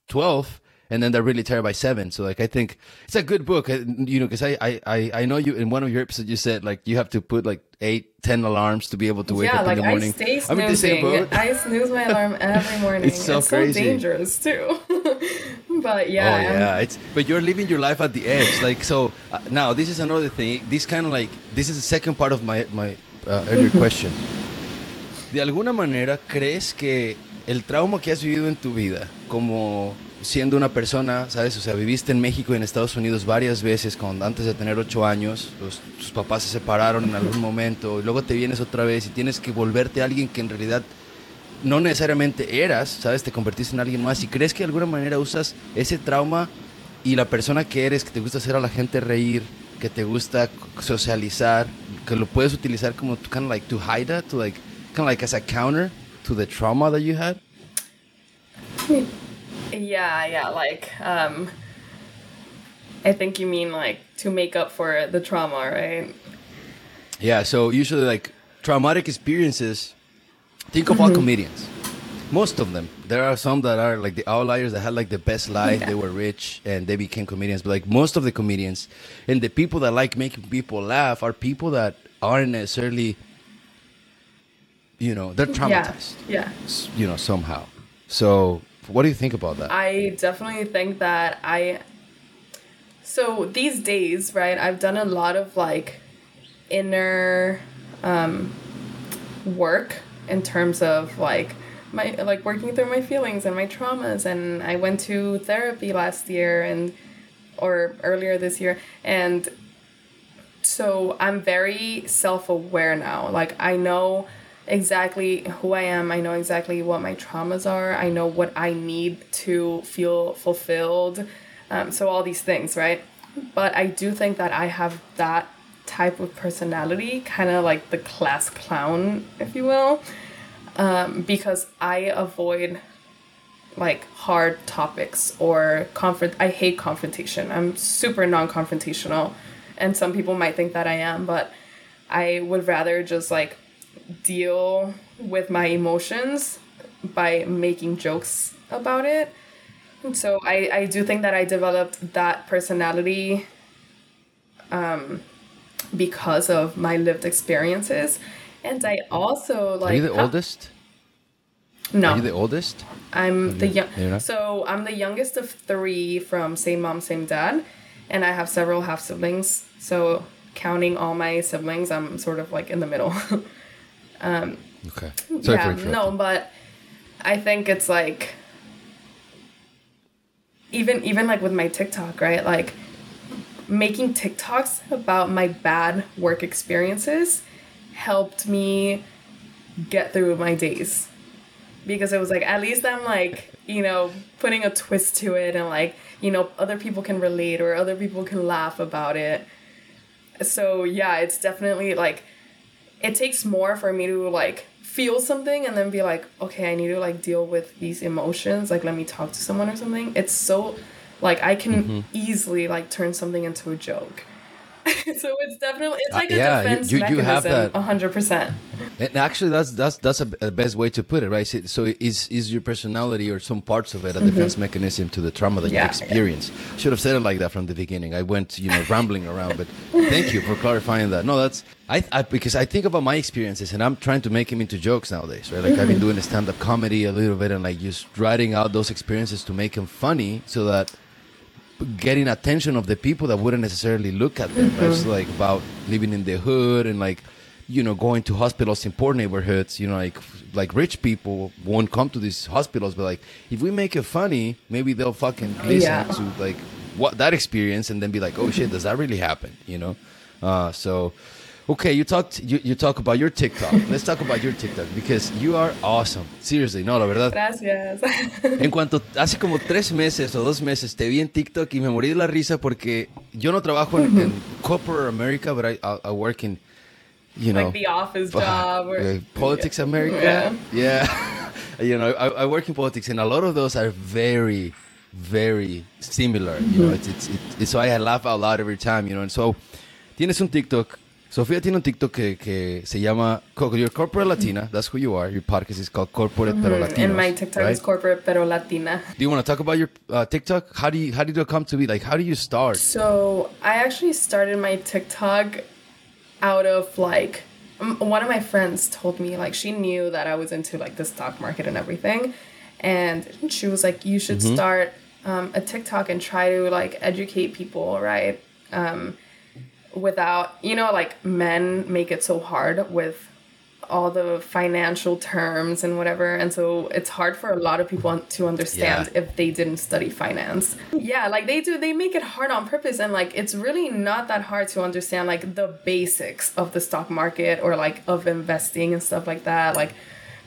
12 and then they're really tired by seven. So like I think it's a good book, you know, because I, I I know you in one of your episodes you said like you have to put like eight, ten alarms to be able to wake yeah, up like in the morning. I stay snoozing. I'm in the same boat. I snooze my alarm every morning. it's so it's crazy. so dangerous too. but yeah. Oh yeah, it's but you're living your life at the edge. Like so uh, now this is another thing. This kind of like this is the second part of my my uh, earlier question. De alguna manera crees que el trauma que has vivido en tu vida como siendo una persona, ¿sabes? O sea, viviste en México y en Estados Unidos varias veces con, antes de tener ocho años, los, tus papás se separaron en algún momento y luego te vienes otra vez y tienes que volverte a alguien que en realidad no necesariamente eras, ¿sabes? Te convertiste en alguien más y crees que de alguna manera usas ese trauma y la persona que eres, que te gusta hacer a la gente reír, que te gusta socializar, que lo puedes utilizar como kind of like to hide that, to like kind of like as a counter to the trauma that you had? Yeah, yeah, like um I think you mean like to make up for the trauma, right? Yeah, so usually like traumatic experiences think of all mm-hmm. comedians. Most of them. There are some that are like the outliers that had like the best life, yeah. they were rich and they became comedians, but like most of the comedians and the people that like making people laugh are people that aren't necessarily you know, they're traumatized. Yeah. yeah. You know, somehow. So what do you think about that? I definitely think that I. So these days, right, I've done a lot of like inner um, work in terms of like my like working through my feelings and my traumas and I went to therapy last year and or earlier this year and so I'm very self-aware now like I know exactly who I am. I know exactly what my traumas are. I know what I need to feel fulfilled. Um, so, all these things, right? But I do think that I have that type of personality, kind of like the class clown, if you will, um, because I avoid like hard topics or confront. I hate confrontation. I'm super non-confrontational, and some people might think that I am, but I would rather just like deal with my emotions by making jokes about it. And so I, I do think that I developed that personality um, because of my lived experiences. And I also like. Are you the oldest? No. Are you the oldest? I'm the You're young. not? So I'm the youngest of three from same mom, same dad, and I have several half siblings. So counting all my siblings, I'm sort of like in the middle. Um, okay. Sorry yeah, no, but I think it's like even even like with my TikTok, right? Like making TikToks about my bad work experiences helped me get through my days. Because it was like at least I'm like, you know, putting a twist to it and like, you know, other people can relate or other people can laugh about it. So yeah, it's definitely like it takes more for me to like feel something and then be like okay i need to like deal with these emotions like let me talk to someone or something it's so like i can Mm-hmm. easily like turn something into a joke so it's definitely it's like a Uh, yeah, you- defense you- you have mechanism that- 100% And actually, that's that's that's a, a best way to put it, right? So, is is your personality or some parts of it a defense mechanism to the trauma that Mm-hmm. Yeah. you experience? Should have said it like that from the beginning. I went, you know, rambling around, but thank you for clarifying that. No, that's I, I because I think about my experiences and I'm trying to make them into jokes nowadays, right? Like I've been Mm-hmm. doing the stand up comedy a little bit and like just writing out those experiences to make them funny, so that getting attention of the people that wouldn't necessarily look at them. Right? It's like about living in the hood and like you know going to hospitals in poor neighborhoods. You know, like like rich people won't come to these hospitals, but like if we make it funny, maybe they'll fucking listen Yeah. to like what that experience and then be like, oh shit, does that really happen? You know, uh, so. Okay, you talked. You, you talk about your TikTok. Let's talk about your TikTok because you are awesome. Seriously, no, la verdad. gracias En cuanto hace como tres meses o dos meses te vi en TikTok y me morí de la risa porque yo no trabajo en, en corporate America, but I, I, I work in, you know, like the office job or uh, politics America. Yeah. Yeah, you know, I, I work in politics, and a lot of those are very, very similar. You know, it's, it's, it's, so I laugh out loud every time. You know, and so tienes un TikTok. Sofía tiene un TikTok que, que se llama Your Corporate Latina. That's who you are. Your podcast is called Corporate Pero Latina. and my tiktok right? is corporate pero latina Do you want to talk about your uh, TikTok? How do you how did it come to be? Like, how do you start? So I actually started my TikTok out of like one of my friends told me like she knew that I was into like the stock market and everything, and she was like, you should start um, a TikTok and try to like educate people, right? Um, without you know like men make it so hard with all the financial terms and whatever and so it's hard for a lot of people to understand Yeah. if they didn't study finance yeah like they do they make it hard on purpose and like it's really not that hard to understand like the basics of the stock market or like of investing and stuff like that like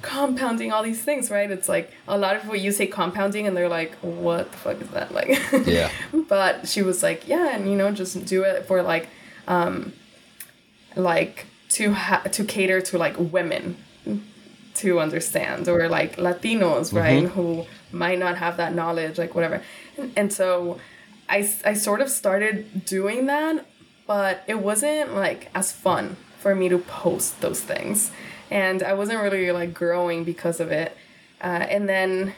compounding all these things right it's like a lot of people you say compounding and they're like what the fuck is that like Yeah. but she was like yeah and you know just do it for like um like to ha- to cater to like women to understand or like latinos right who might not have that knowledge like whatever. And, and so I sort of started doing that but it wasn't like as fun for me to post those things. And i wasn't really like growing because of it. Uh, and then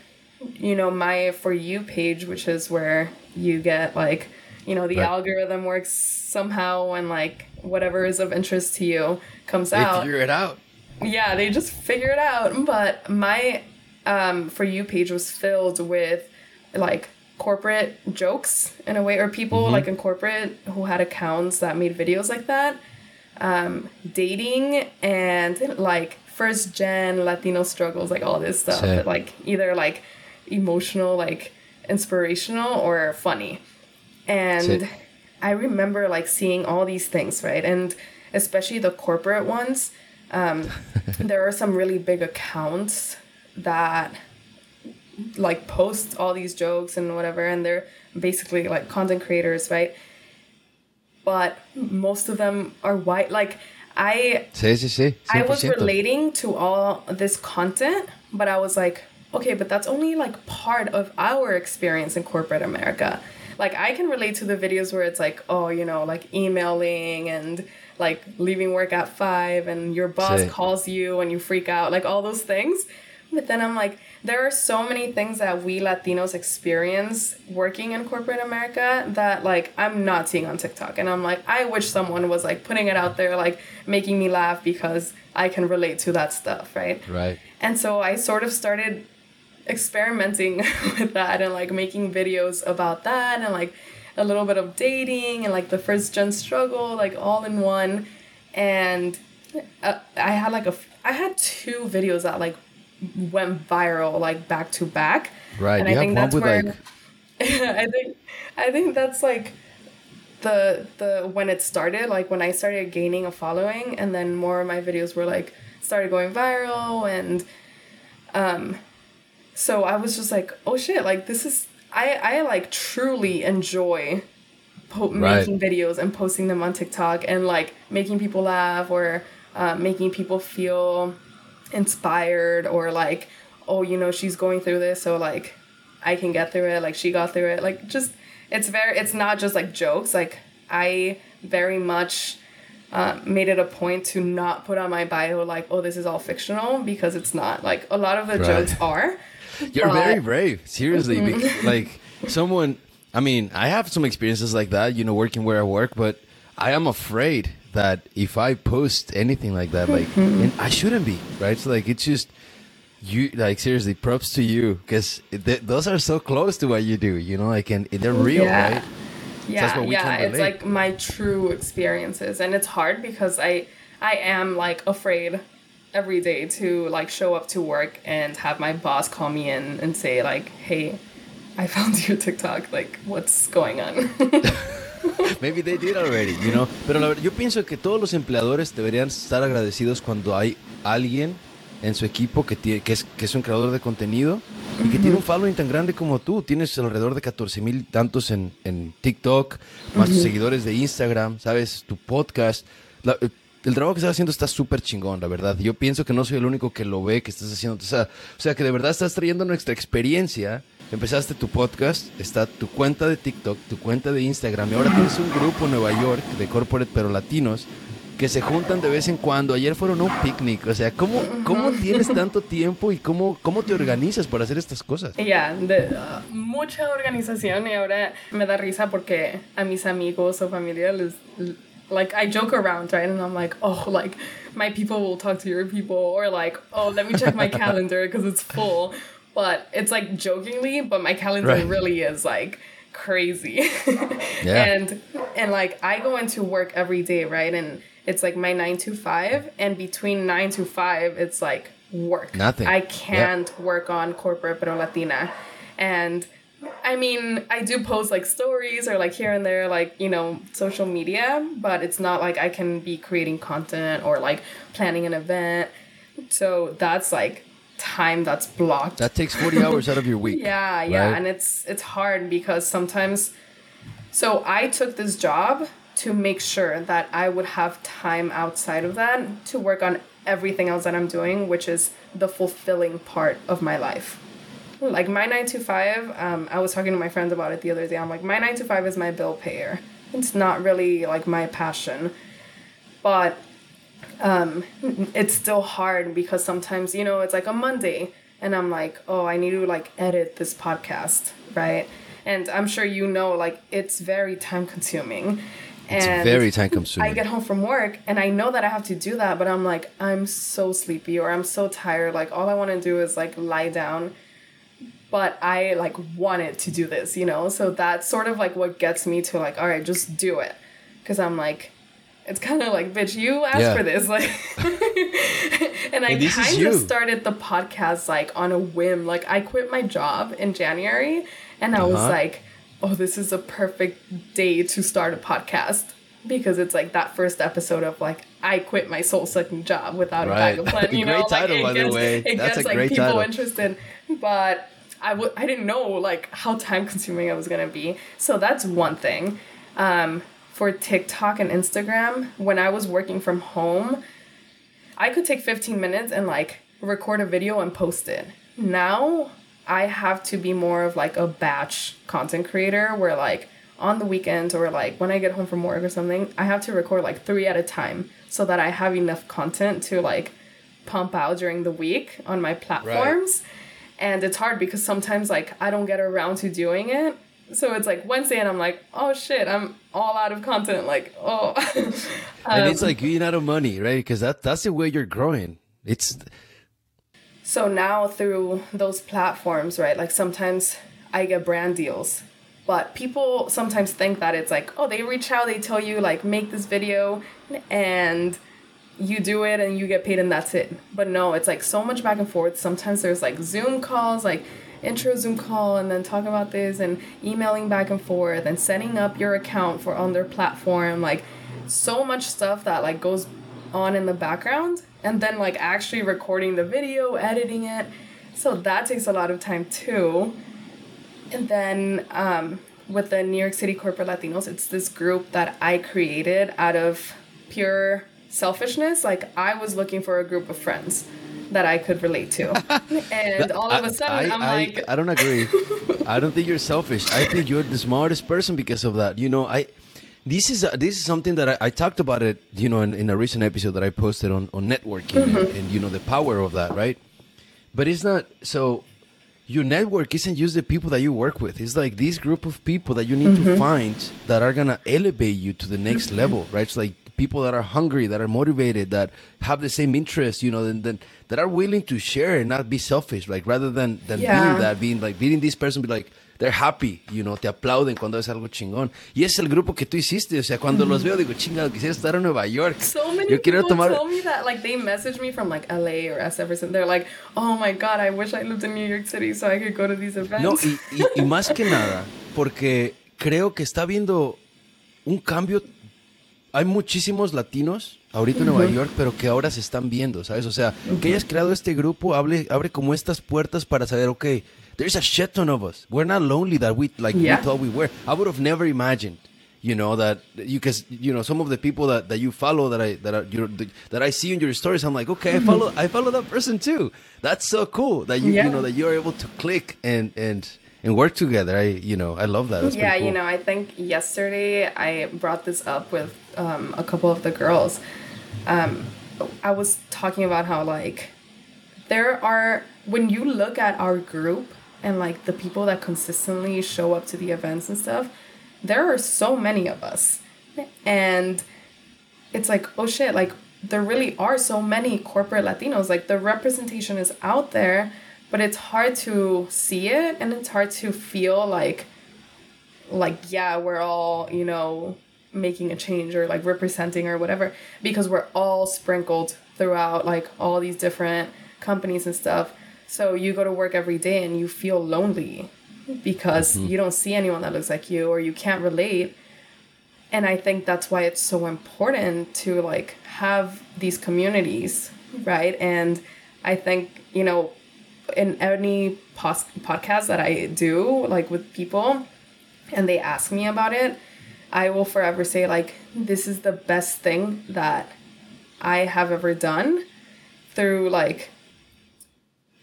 you know my for you page which is where you get like you know the Right. algorithm works somehow and like whatever is of interest to you comes They out. figure it out. yeah they just figure it out. But my um, for you page was filled with like corporate jokes in a way or people like in corporate who had accounts that made videos like that. Um, dating and like first gen latino struggles like all this stuff like either like emotional like inspirational or funny and. I remember like seeing all these things, right? And especially the corporate ones. Um, there are some really big accounts that like post all these jokes and whatever, and they're basically like content creators, right? but most of them are white. Like I Sí, sí, sí. I was relating to all this content, but I was like, okay, but that's only like part of our experience in corporate America. Like I can relate to the videos where it's like, oh, you know, like emailing and like leaving work at five and your boss Sí. calls you and you freak out, like all those things. But then I'm like, there are so many things that we Latinos experience working in corporate America that like I'm not seeing on TikTok. And I'm like, I wish someone was like putting it out there, like making me laugh because I can relate to that stuff, right? Right. And so I sort of started experimenting with that and like making videos about that and like a little bit of dating and like the first gen struggle, like all in one. And uh, I had like a i had two videos that like went viral like back to back. Right. And you I think that's where like I think I think that's like the the when it started, like when I started gaining a following and then more of my videos were like started going viral and um so I was just like, oh shit, like this is I I like truly enjoy po- Right. making videos and posting them on TikTok and like making people laugh or uh, making people feel inspired or like oh you know she's going through this so like I can get through it like she got through it like just it's very it's not just like jokes like I very much uh, made it a point to not put on my bio like oh this is all fictional because it's not like a lot of the Right. jokes are You're but- very brave. Seriously, bec- like someone. I mean, I have some experiences like that. You know, working where I work, but I am afraid that if I post anything like that, like, and I shouldn't be, right? So like, it's just you. Like seriously, props to you because th- those are so close to what you do. You know, like, and they're real, Yeah. right? yeah we yeah it's like my true experiences and it's hard because i i am like afraid every day to like show up to work and have my boss call me in and say like hey i found your tiktok like what's going on Maybe they did already, you know. Pero la verdad, yo pienso que todos los empleadores deberían estar agradecidos cuando hay alguien en su equipo que, tie- que, es, que es un creador de contenido y que tiene un following tan grande como tú. Tienes alrededor de 14 mil tantos en, en TikTok, más tus seguidores de Instagram, ¿sabes? Tu podcast. La- eh, el trabajo que estás haciendo está súper chingón, la verdad. Yo pienso que no soy el único que lo ve, que estás haciendo. O sea, o sea, que de verdad estás trayendo nuestra experiencia. Empezaste tu podcast, está tu cuenta de TikTok, tu cuenta de Instagram, y ahora tienes un grupo en Nueva York de corporate pero latinos que se juntan de vez en cuando. Ayer fueron a un picnic. O sea, ¿cómo, cómo tienes tanto tiempo y cómo, cómo te organizas para hacer estas cosas? Ya, uh, mucha organización y ahora me da risa porque a mis amigos o familia les, like, I joke around, right? And I'm like, oh, like, my people will talk to your people, or like, oh, let me check my calendar because it's full. But it's like jokingly, but my calendar Right. really is like crazy. Yeah. And and like I go into work every day, right? And it's like my nine to five, and between nine to five, it's like work. Nothing. I can't work on corporate pero Latina, and I mean I do post like stories or like here and there, like you know social media, but it's not like I can be creating content or like planning an event. So that's like time that's blocked. That takes 40 hours out of your week. Yeah, yeah, right? and it's it's hard because sometimes so I took this job to make sure that I would have time outside of that to work on everything else that I'm doing, which is the fulfilling part of my life. Like my 9 to 5, um, I was talking to my friends about it the other day. I'm like, my 9 to 5 is my bill payer. It's not really like my passion. But um, it's still hard because sometimes you know it's like a monday and i'm like oh i need to like edit this podcast right and i'm sure you know like it's very time consuming It's and very time consuming. i get home from work and i know that i have to do that but i'm like i'm so sleepy or i'm so tired like all i want to do is like lie down but i like wanted to do this you know so that's sort of like what gets me to like all right just do it because i'm like it's kind of like bitch you asked Yeah. for this like and i is kind of started the podcast like on a whim like i quit my job in january and i was Uh-huh. like oh this is a perfect day to start a podcast because it's like that first episode of like I quit my soul sucking job without Right. a backup plan. You Great know, title, like, it by the gets, way. It That's gets a like great people title. interested, but I w- I didn't know like how time consuming it was gonna be. So that's one thing. Um, for TikTok and Instagram, when I was working from home, I could take 15 minutes and like record a video and post it. Now I have to be more of like a batch content creator where like on the weekends or like when I get home from work or something, I have to record like three at a time so that I have enough content to like pump out during the week on my platforms. Right. And it's hard because sometimes like I don't get around to doing it. So it's like Wednesday and I'm like, oh shit, I'm all out of content. Like, oh. um, and it's like being out of money, right? Because that, that's the way you're growing. It's. So now through those platforms, right? Like sometimes I get brand deals but people sometimes think that it's like oh they reach out they tell you like make this video and you do it and you get paid and that's it. But no it's like so much back and forth. Sometimes there's like zoom calls like intro zoom call and then talk about this and emailing back and forth and setting up your account for on their platform like so much stuff that like goes on in the background and then like actually recording the video editing it. So that takes a lot of time too. And then um, with the New York City Corporate Latinos, it's this group that I created out of pure selfishness. Like I was looking for a group of friends that I could relate to. and all of a sudden, I, am like, I don't agree. I don't think you're selfish. I think you're the smartest person because of that. You know, I. This is this is something that I, I talked about it, you know, in, in, a recent episode that I posted on on networking mm-hmm. and, and you know the power of that, right? But it's not so your network isn't just the people that you work with. It's like this group of people that you need mm-hmm. to find that are gonna elevate you to the next mm-hmm. level, right? It's like people that are hungry, that are motivated, that have the same interests, you know, and then that are willing to share and not be selfish, like rather than than yeah. being that, being like being this person, be like they're happy, you know, te aplauden cuando es algo chingón. Y es el grupo que tú hiciste, o sea, cuando los veo digo, chingado, quisiera estar en Nueva York. So many Yo quiero people tomar... told me that, like, they messaged me from, like, LA or SF or something. They're like, oh my God, I wish I lived in New York City so I could go to these events. No, y, y, y más que nada, porque creo que está habiendo un cambio. Hay muchísimos latinos ahorita en Nueva York, pero que ahora se están viendo, ¿sabes? O sea, que hayas creado este grupo abre, abre como estas puertas para saber, ok, there's a shit ton of us. We're not lonely that we like yeah. we thought we were. I would have never imagined, you know, that you because you know some of the people that, that you follow that I that are you know that I see in your stories. I'm like, okay, I follow I follow that person too. That's so cool that you yeah. you know that you're able to click and and and work together. I you know I love that. That's yeah, cool. you know I think yesterday I brought this up with um, a couple of the girls. Um, I was talking about how like there are when you look at our group and like the people that consistently show up to the events and stuff, there are so many of us. And it's like, oh shit, like there really are so many corporate Latinos. Like the representation is out there, but it's hard to see it and it's hard to feel like like yeah, we're all, you know, making a change or like representing or whatever because we're all sprinkled throughout like all these different companies and stuff so you go to work every day and you feel lonely because mm-hmm. you don't see anyone that looks like you or you can't relate. And I think that's why it's so important to like have these communities, right? And I think, you know, in any pos- podcast that I do, like with people, and they ask me about it, I will forever say, like, this is the best thing that I have ever done through like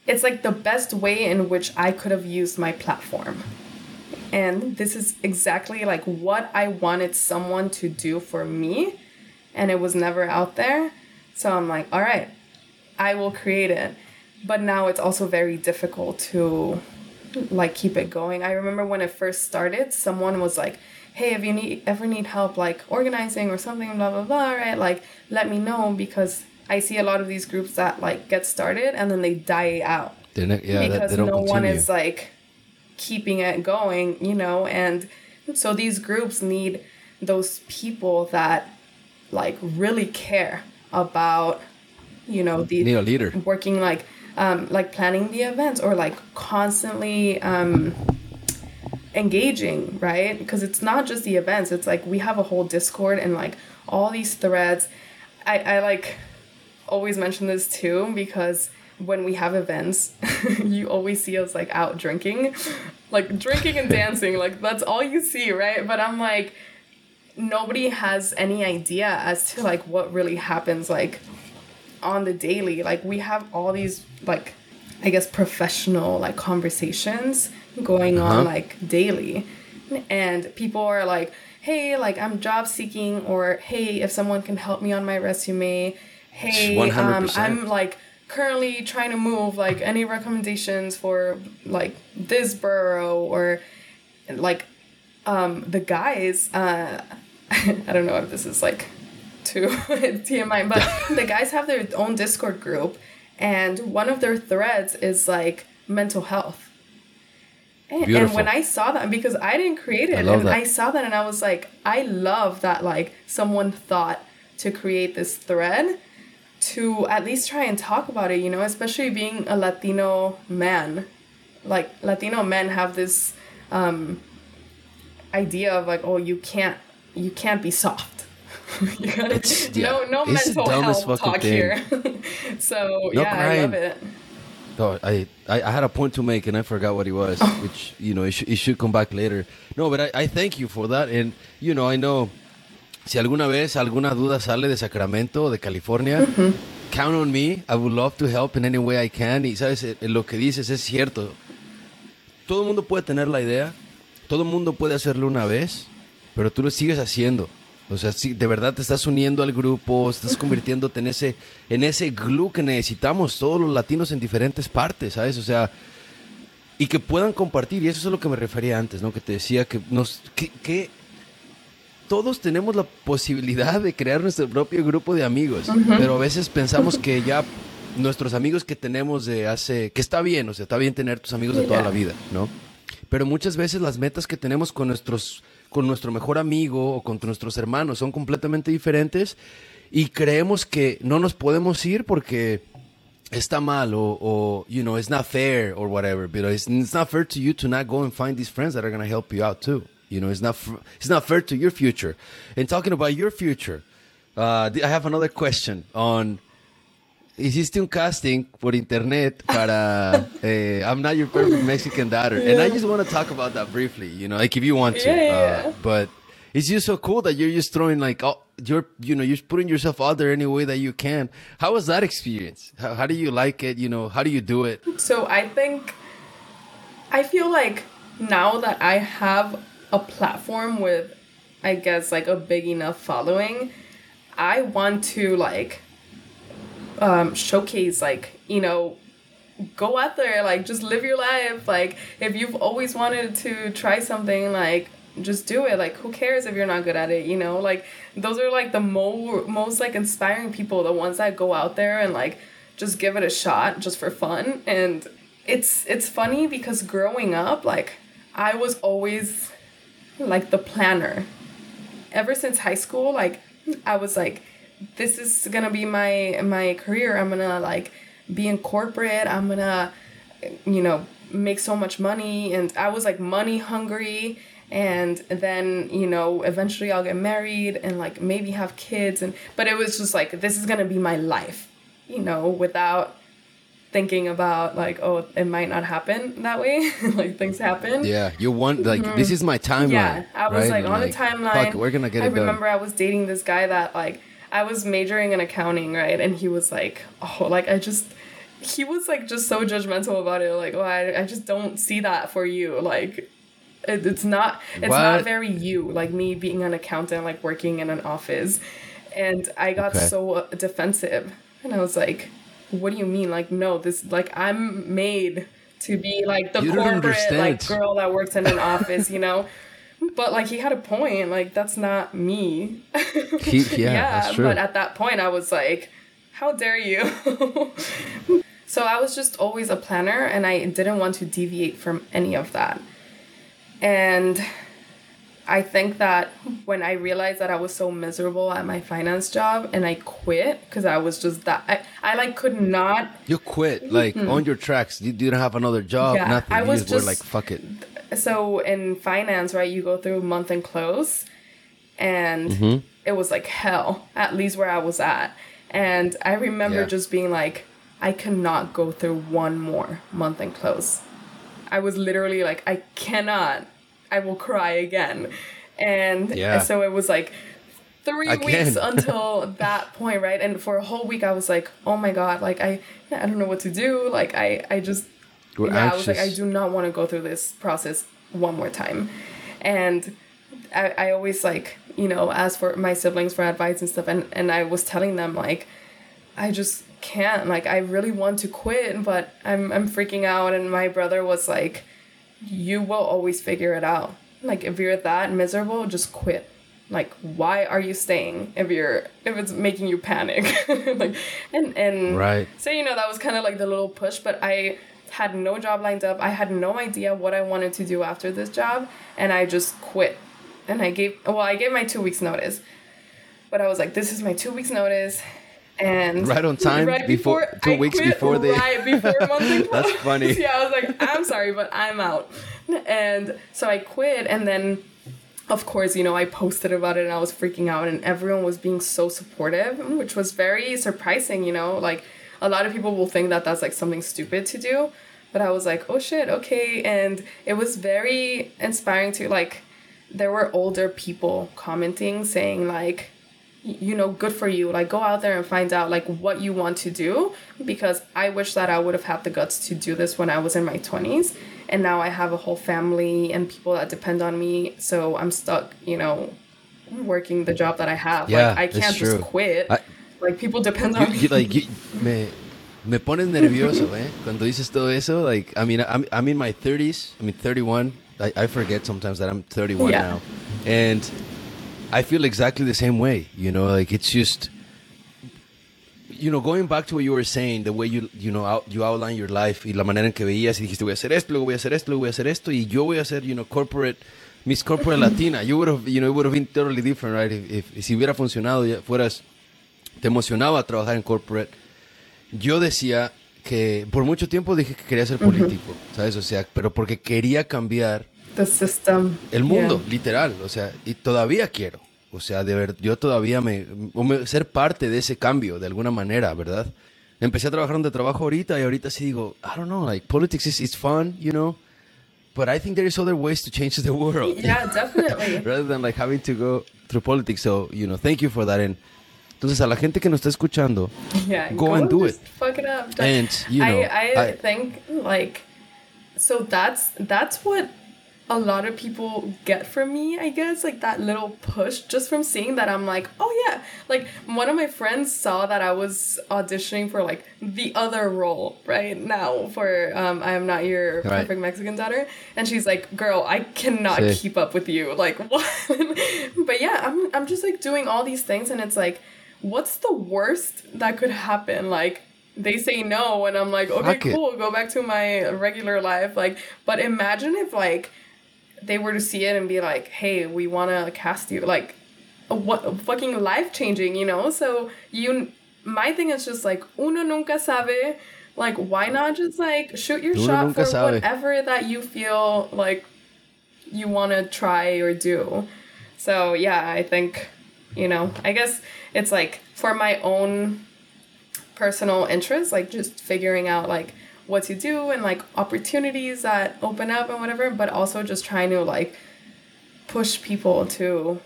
it's like the best way in which I could have used my platform. And this is exactly like what I wanted someone to do for me, and it was never out there. So I'm like, all right, I will create it. But now it's also very difficult to like keep it going. I remember when it first started, someone was like, hey, if you need ever need help like organizing or something, blah blah blah, right? Like let me know because I see a lot of these groups that like get started and then they die out. Not, yeah, because they no continue. one is like keeping it going, you know, and so these groups need those people that like really care about, you know, the need a leader working like um, like planning the events or like constantly um, engaging, right? Because it's not just the events. It's like we have a whole Discord and like all these threads. I, I like always mention this too because when we have events, you always see us like out drinking, like drinking and dancing. Like that's all you see, right? But I'm like, nobody has any idea as to like what really happens like on the daily. Like we have all these like I guess professional like conversations going uh-huh. on like daily. And people are like, "Hey, like I'm job seeking or hey, if someone can help me on my resume, hey, um I'm like currently trying to move like any recommendations for like this borough or like um the guys uh I don't know if this is like too TMI, but the guys have their own Discord group, and one of their threads is like mental health. And, and when I saw that, because I didn't create it, I and that. I saw that, and I was like, I love that like someone thought to create this thread to at least try and talk about it, you know, especially being a Latino man. Like Latino men have this um, idea of like, oh, you can't you can't be soft. you gotta, yeah, no no mental health talk thing. here. so no yeah, I love it. No, I, I, I had a point to make and I forgot what it was, oh. which you know it, sh- it should come back later. No, but I, I thank you for that, and you know I know si alguna vez alguna duda sale de Sacramento, de California, count on me. I would love to help in any way I can. Y sabes, eh, lo que dices es cierto. Todo el mundo puede tener la idea, todo el mundo puede hacerlo una vez, pero tú lo sigues haciendo. O sea, si de verdad te estás uniendo al grupo, estás convirtiéndote en ese, en ese glue que necesitamos todos los latinos en diferentes partes, ¿sabes? O sea, y que puedan compartir, y eso es a lo que me refería antes, ¿no? Que te decía que nos, que, todos tenemos la posibilidad de crear nuestro propio grupo de amigos, pero a veces pensamos que ya nuestros amigos que tenemos de hace, que está bien, o sea, está bien tener tus amigos de toda la vida, ¿no? Pero muchas veces las metas que tenemos con nuestros con nuestro mejor amigo o con nuestros hermanos son completamente diferentes y creemos que no nos podemos ir porque está mal o, you know, it's not fair or whatever. But it's, it's not fair to you to not go and find these friends that are going to help you out too. You know, it's not, it's not fair to your future. And talking about your future, uh, I have another question on hiciste un casting por internet para eh, I'm Not Your Perfect Mexican Daughter. Yeah. And I just want to talk about that briefly, you know, like if you want to. Yeah. Uh, but it's just so cool that you're just throwing like, oh, you're, you know, you're putting yourself out there any way that you can. How was that experience? How, how do you like it? You know, how do you do it? So I think, I feel like now that I have a platform with, I guess, like a big enough following, I want to like um, showcase like you know go out there like just live your life. Like if you've always wanted to try something like just do it. Like who cares if you're not good at it you know? Like those are like the mo- most like inspiring people the ones that go out there and like just give it a shot just for fun. And it's it's funny because growing up like i was always like the planner. Ever since high school like i was like this is gonna be my my career i'm gonna like be in corporate i'm gonna you know make so much money and i was like money hungry and then you know eventually i'll get married and like maybe have kids and but it was just like this is gonna be my life you know without thinking about like oh it might not happen that way like things happen yeah you want like mm-hmm. this is my timeline yeah i was right? like on like, the timeline fuck, we're gonna get it. i remember done. i was dating this guy that like I was majoring in accounting, right? And he was like, oh, like I just, he was like just so judgmental about it. Like, oh, I, I just don't see that for you. Like, it, it's not, it's what? not very you. Like me being an accountant, like working in an office, and I got okay. so defensive, and I was like, what do you mean? Like, no, this like I'm made to be like the you corporate like girl that works in an office, you know. But like he had a point. Like that's not me. He, yeah, yeah but at that point I was like, how dare you? so I was just always a planner and I didn't want to deviate from any of that. And I think that when I realized that I was so miserable at my finance job and I quit because I was just that I, I like could not You quit like mm-hmm. on your tracks. You didn't have another job, yeah, nothing. I was you just, were like fuck it so in finance, right, you go through month-end close, and mm-hmm. it was like hell, at least where I was at. And I remember yeah. just being like, I cannot go through one more month-end close. I was literally like, I cannot. I will cry again. And Yeah. so it was like three Again. weeks until that point, right? And for a whole week, I was like, oh my God, like I, I don't know what to do. Like I, I just, We're yeah, I was like, I do not want to go through this process one more time. And I, I always like, you know, ask for my siblings for advice and stuff. And, and I was telling them like, I just can't. Like, I really want to quit, but I'm I'm freaking out. And my brother was like, "You will always figure it out. Like, if you're that miserable, just quit. Like, why are you staying if you're if it's making you panic? like, and and Right. So you know that was kind of like the little push, but I had no job lined up. I had no idea what I wanted to do after this job, and I just quit. And I gave well, I gave my two weeks notice, but I was like, this is my two weeks notice, and Right on time, right before- two I weeks before they- right before monthly That's funny. Yeah, I was like, I'm sorry, but I'm out, and so I quit, and then. Of course, you know, I posted about it and I was freaking out, and everyone was being so supportive, which was very surprising, you know. Like, a lot of people will think that that's like something stupid to do, but I was like, oh shit, okay. And it was very inspiring to, like, there were older people commenting saying, like, you know, good for you. Like, go out there and find out, like, what you want to do. Because I wish that I would have had the guts to do this when I was in my 20s. And now I have a whole family and people that depend on me. So I'm stuck, you know, working the job that I have. Yeah, like, I can't just quit. I- like, people depend on me. you- like, you- me, me pones nervioso, eh? Cuando dices todo eso, like, I mean, I'm, I'm in my 30s, I mean, 31. I, I forget sometimes that I'm 31 Yeah. now. And I feel exactly the same way, you know, like, it's just, you know, going back to what you were saying, the way you, you know, out, you outline your life y la manera en que veías y dijiste, voy a hacer esto, luego voy a hacer esto, luego voy a hacer esto, y yo voy a hacer, you know, corporate, Miss Corporate Latina. You would have, you know, it would have been totally different, right? If, if, si hubiera funcionado, ya fueras te emocionaba trabajar en corporate. Yo decía que por mucho tiempo dije que quería ser político, ¿sabes? O sea, pero porque quería cambiar The system. el mundo, Yeah. literal. O sea, y todavía quiero. O sea, de ver, yo todavía me, me- ser parte de ese cambio de alguna manera, ¿verdad? Empecé a trabajar donde trabajo ahorita y ahorita sí digo, I don't know, like politics is it's fun, you know, but I think there is other ways to change the world. Yeah, definitely. rather than like having to go through politics. So, you know, thank you for that. And entonces a la gente que nos está escuchando, yeah Go and do just it. fuck it up And, you know, I, I, I- think like so that's that's what a lot of people get from me i guess like that little push just from seeing that i'm like oh yeah like one of my friends saw that i was auditioning for like the other role right now for um i am not your Right. perfect mexican daughter and she's like girl i cannot Sí. keep up with you like what but yeah i'm i'm just like doing all these things and it's like what's the worst that could happen? Like they say no and i'm like okay Fuck it. cool go back to my regular life. Like but imagine if like they were to see it and be like hey we want to cast you. Like what fucking life changing you know? So you my thing is just like uno nunca sabe. Like why not just like shoot your Uno shot for sabe. whatever that you feel like you want to try or do. So yeah i think you know i guess it's like for my own personal interest like just figuring out like what to do and like opportunities that open up and whatever but also just trying to like push people to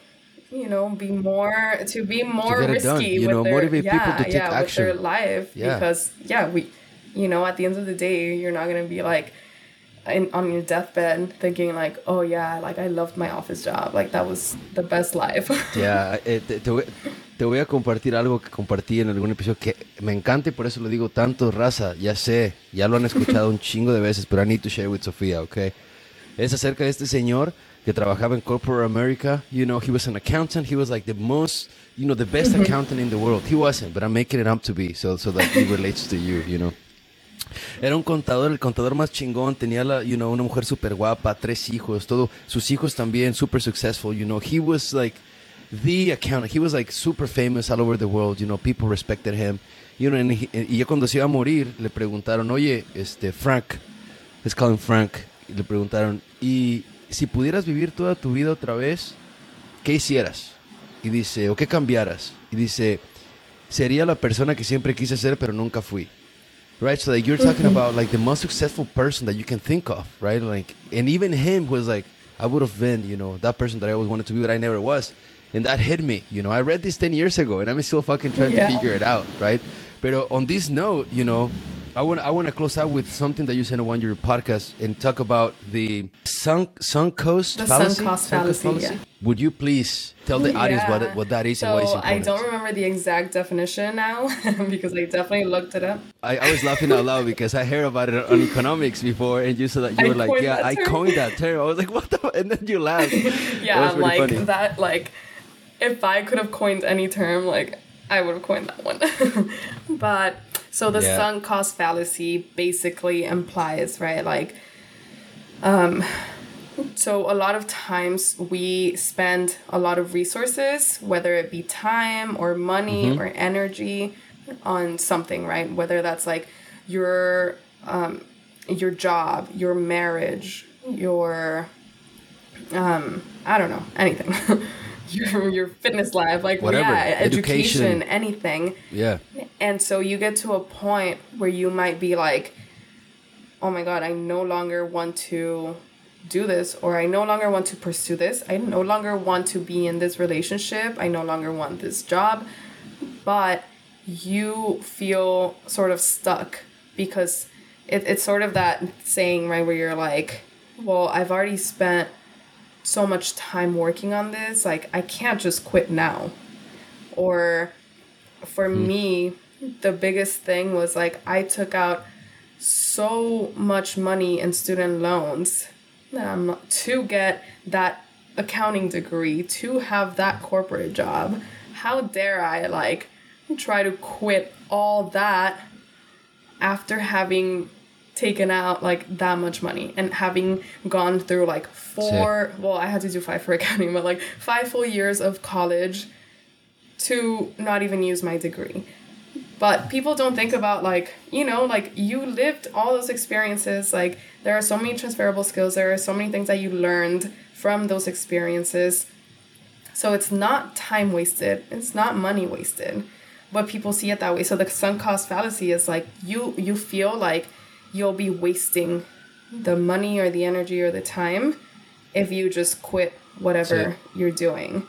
you know be more to be more it risky you with know, their, motivate people to take yeah, with their life Yeah. because yeah we you know at the end of the day you're not gonna be like in, on your deathbed thinking like oh yeah like i loved my office job like that was the best life yeah eh, te, te voy, te voy a compartir algo que compartí en algún episodio que me encanta y por eso lo digo tanto, raza. Ya sé, ya lo han escuchado un chingo de veces, pero I need to share with Sofía, ¿ok? Es acerca de este señor que trabajaba en Corporate America. You know, he was an accountant. He was like the most, you know, the best accountant in the world. He wasn't, but I'm making it up to be so, so that he relates to you, you know. Era un contador, el contador más chingón, tenía la, you know, una mujer súper guapa, tres hijos, todo, sus hijos también super successful, you know. He was like the accountant. He was like super famous all over the world, you know, people respected him. You know, and he- y ya cuando se iba a morir, le preguntaron, oye, este, Frank, let's call Frank, y le preguntaron, y si pudieras vivir toda tu vida otra vez, ¿qué hicieras? Y dice, ¿o qué cambiaras? Y dice, sería la persona que siempre quise ser, pero nunca fui. Right, so like you're talking mm-hmm. about like the most successful person that you can think of, right? Like, and even him was like, I would have been, you know, that person that I always wanted to be, but I never was. And that hit me, you know. I read this 10 years ago and I'm still fucking trying Yeah. to figure it out, right? But on this note, you know, I want I want to close out with something that you said on one your podcast and talk about the sunk sunk cost The sunk fallacy. cost fallacy, yeah. Would you please tell the audience what Yeah. it, what that is so and why it's I don't remember the exact definition now because I definitely looked it up. I, I was laughing out loud because I heard about it on economics before, and you said that you I were like, "Yeah, I coined that term." I was like, "What the?" And then you laughed. Yeah, like funny. that. Like, if I could have coined any term, like I would have coined that one. but so the Yeah. sunk cost fallacy basically implies, right? Like, um, so a lot of times we spend a lot of resources, whether it be time or money Mm-hmm. or energy, on something, right? Whether that's like your um, your job, your marriage, your um, I don't know, anything. your your fitness life, like Whatever, yeah, education. education, anything. Yeah, And so you get to a point where you might be like, oh my God, I no longer want to do this, or I no longer want to pursue this. I no longer want to be in this relationship. I no longer want this job. But you feel sort of stuck because it, it's sort of that saying, right, where you're like, well, I've already spent so much time working on this. Like, I can't just quit now. Or for hmm. me, the biggest thing was like I took out so much money in student loans um, to get that accounting degree, to have that corporate job. How dare I like try to quit all that after having taken out like that much money and having gone through like four well i had to do five for accounting but like five full years of college to not even use my degree. But people don't think about like, you know, like you lived all those experiences. Like there are so many transferable skills, there are so many things that you learned from those experiences. So it's not time wasted, it's not money wasted. But people see it that way. So the sunk cost fallacy is like you you feel like you'll be wasting the money or the energy or the time if you just quit whatever you're doing.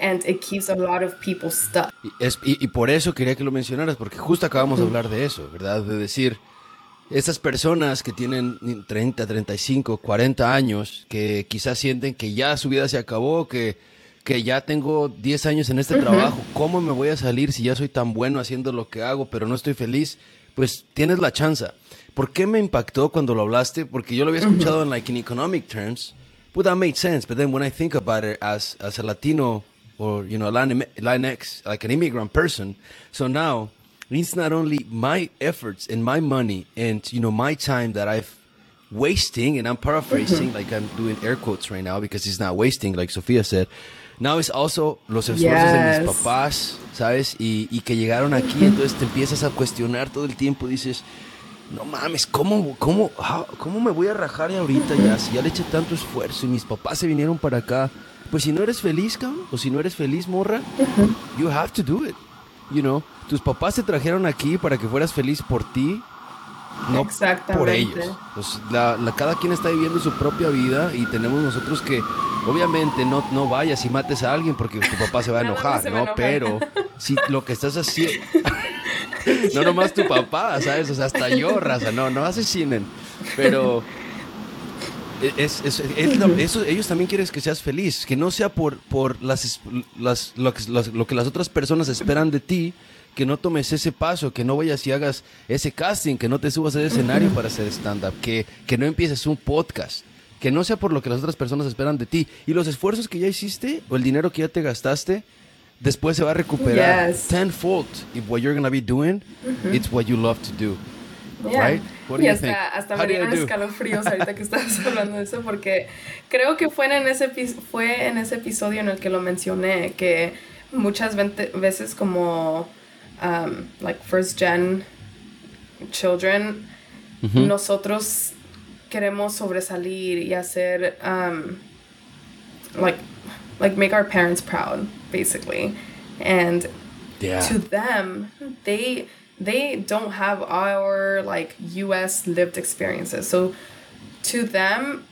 And it keeps a lot of people stuck. Y, es- y- y por eso quería que lo mencionaras, porque justo acabamos de hablar de eso, ¿verdad? De decir, esas personas que tienen 30, 35, 40 años, que quizás sienten que ya su vida se acabó, que, que ya tengo 10 años en este trabajo, ¿cómo me voy a salir si ya soy tan bueno haciendo lo que hago, pero no estoy feliz? Pues tienes la chance. ¿Por qué me impactó cuando lo hablaste? Porque yo lo había escuchado en like in economic terms. But that made sense. But then when I think about it as as a Latino or you know Latin- Latinx, like an immigrant person, so now it's not only my efforts and my money and you know my time that I've wasting, and I'm paraphrasing, like I'm doing air quotes right now because it's not wasting, like Sofia said. Now it's also los esfuerzos de mis Yes. papás, ¿sabes? Y, y que llegaron aquí, entonces te empiezas a cuestionar todo el tiempo, dices, no mames, ¿cómo, cómo, how- ¿cómo me voy a rajar ahorita ya? Si ya le eché tanto esfuerzo y mis papás se vinieron para acá. Pues si no eres feliz, cabrón, o si no eres feliz, morra, you have to do it. You know, tus papás te trajeron aquí para que fueras feliz por ti, no por ellos. Pues la, la- cada quien está viviendo su propia vida y tenemos nosotros que, obviamente, no, no vayas y mates a alguien porque tu papá se va a enojar, a ¿no? enojar. Pero si lo que estás haciendo... no nomás tu papá, ¿sabes? O sea, hasta yo, raza, no, no asesinen. Pero es, es- es lo- eso, ellos también quieren que seas feliz, que no sea por, por las, las- lo, que, las- lo que las otras personas esperan de ti, que no tomes ese paso, que no vayas y hagas ese casting, que no te subas al escenario para hacer stand-up, que, que no empieces un podcast, que no sea por lo que las otras personas esperan de ti. Y los esfuerzos que ya hiciste o el dinero que ya te gastaste, después se va a recuperar Yes. tenfold if what you're going to be doing, it's what you love to do. Yeah. Right? What y hasta, hasta me dieron escalofríos ahorita que estabas hablando de eso porque creo que fue en ese fue en ese episodio en el que lo mencioné que muchas veces como um, like first gen children nosotros queremos sobresalir y hacer um, like like make our parents proud basically. And Yeah. to them they they don't have our like US lived experiences so to them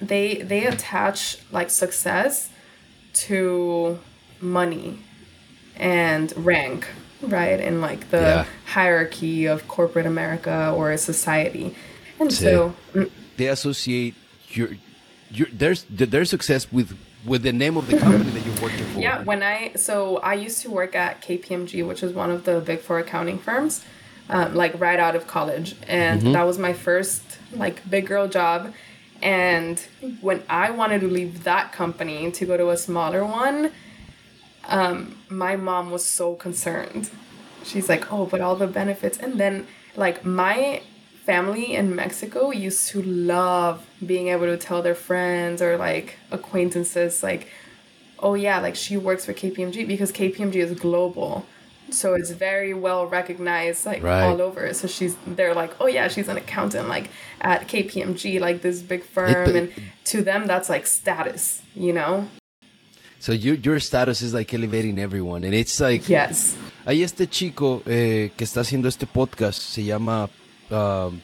they they attach like success to money and rank, right? In like the Yeah. hierarchy of corporate America or a society. And Sí. so mm, They associate your your their their success with with the name of the company that you're working for. Yeah, when I so I used to work at KPMG, which is one of the big four accounting firms, um, like right out of college, and that was my first like big girl job. And when I wanted to leave that company to go to a smaller one, um, my mom was so concerned. She's like, "Oh, but all the benefits," and then like my family in Mexico used to love being able to tell their friends or like acquaintances like oh yeah, like she works for KPMG because KPMG is global. So it's very well recognized like Right. all over. So she's they're like, "Oh yeah, she's an accountant like at KPMG, like this big firm." and to them that's like status, you know? So your your status is like elevating everyone, and it's like Yes. hay este chico eh, que está haciendo este podcast, se llama um,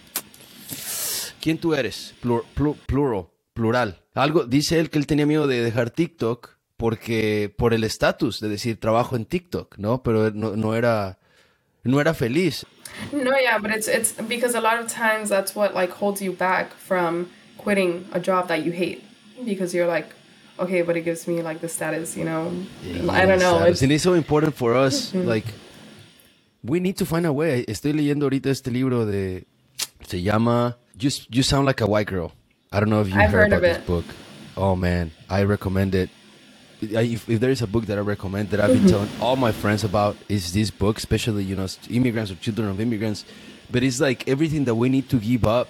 ¿Quién tú eres? Plur- plu- plural, plural. Algo dice él que él tenía miedo de dejar TikTok porque por el estatus de decir trabajo en TikTok, ¿no? Pero no, no era no era feliz. No, yeah, but it's it's because a lot of times that's what like holds you back from quitting a job that you hate because you're like, okay, but it gives me like the status, you know. I don't know. It's, And it's so important for us. Like, we need to find a way. Estoy leyendo ahorita este libro de. Se llama You, you Sound Like a White Girl. I don't know if you heard heard about of this it. book. Oh man, I recommend it. If, if there is a book that I recommend that I've been telling all my friends about is this book, especially you know immigrants or children of immigrants. But it's like everything that we need to give up.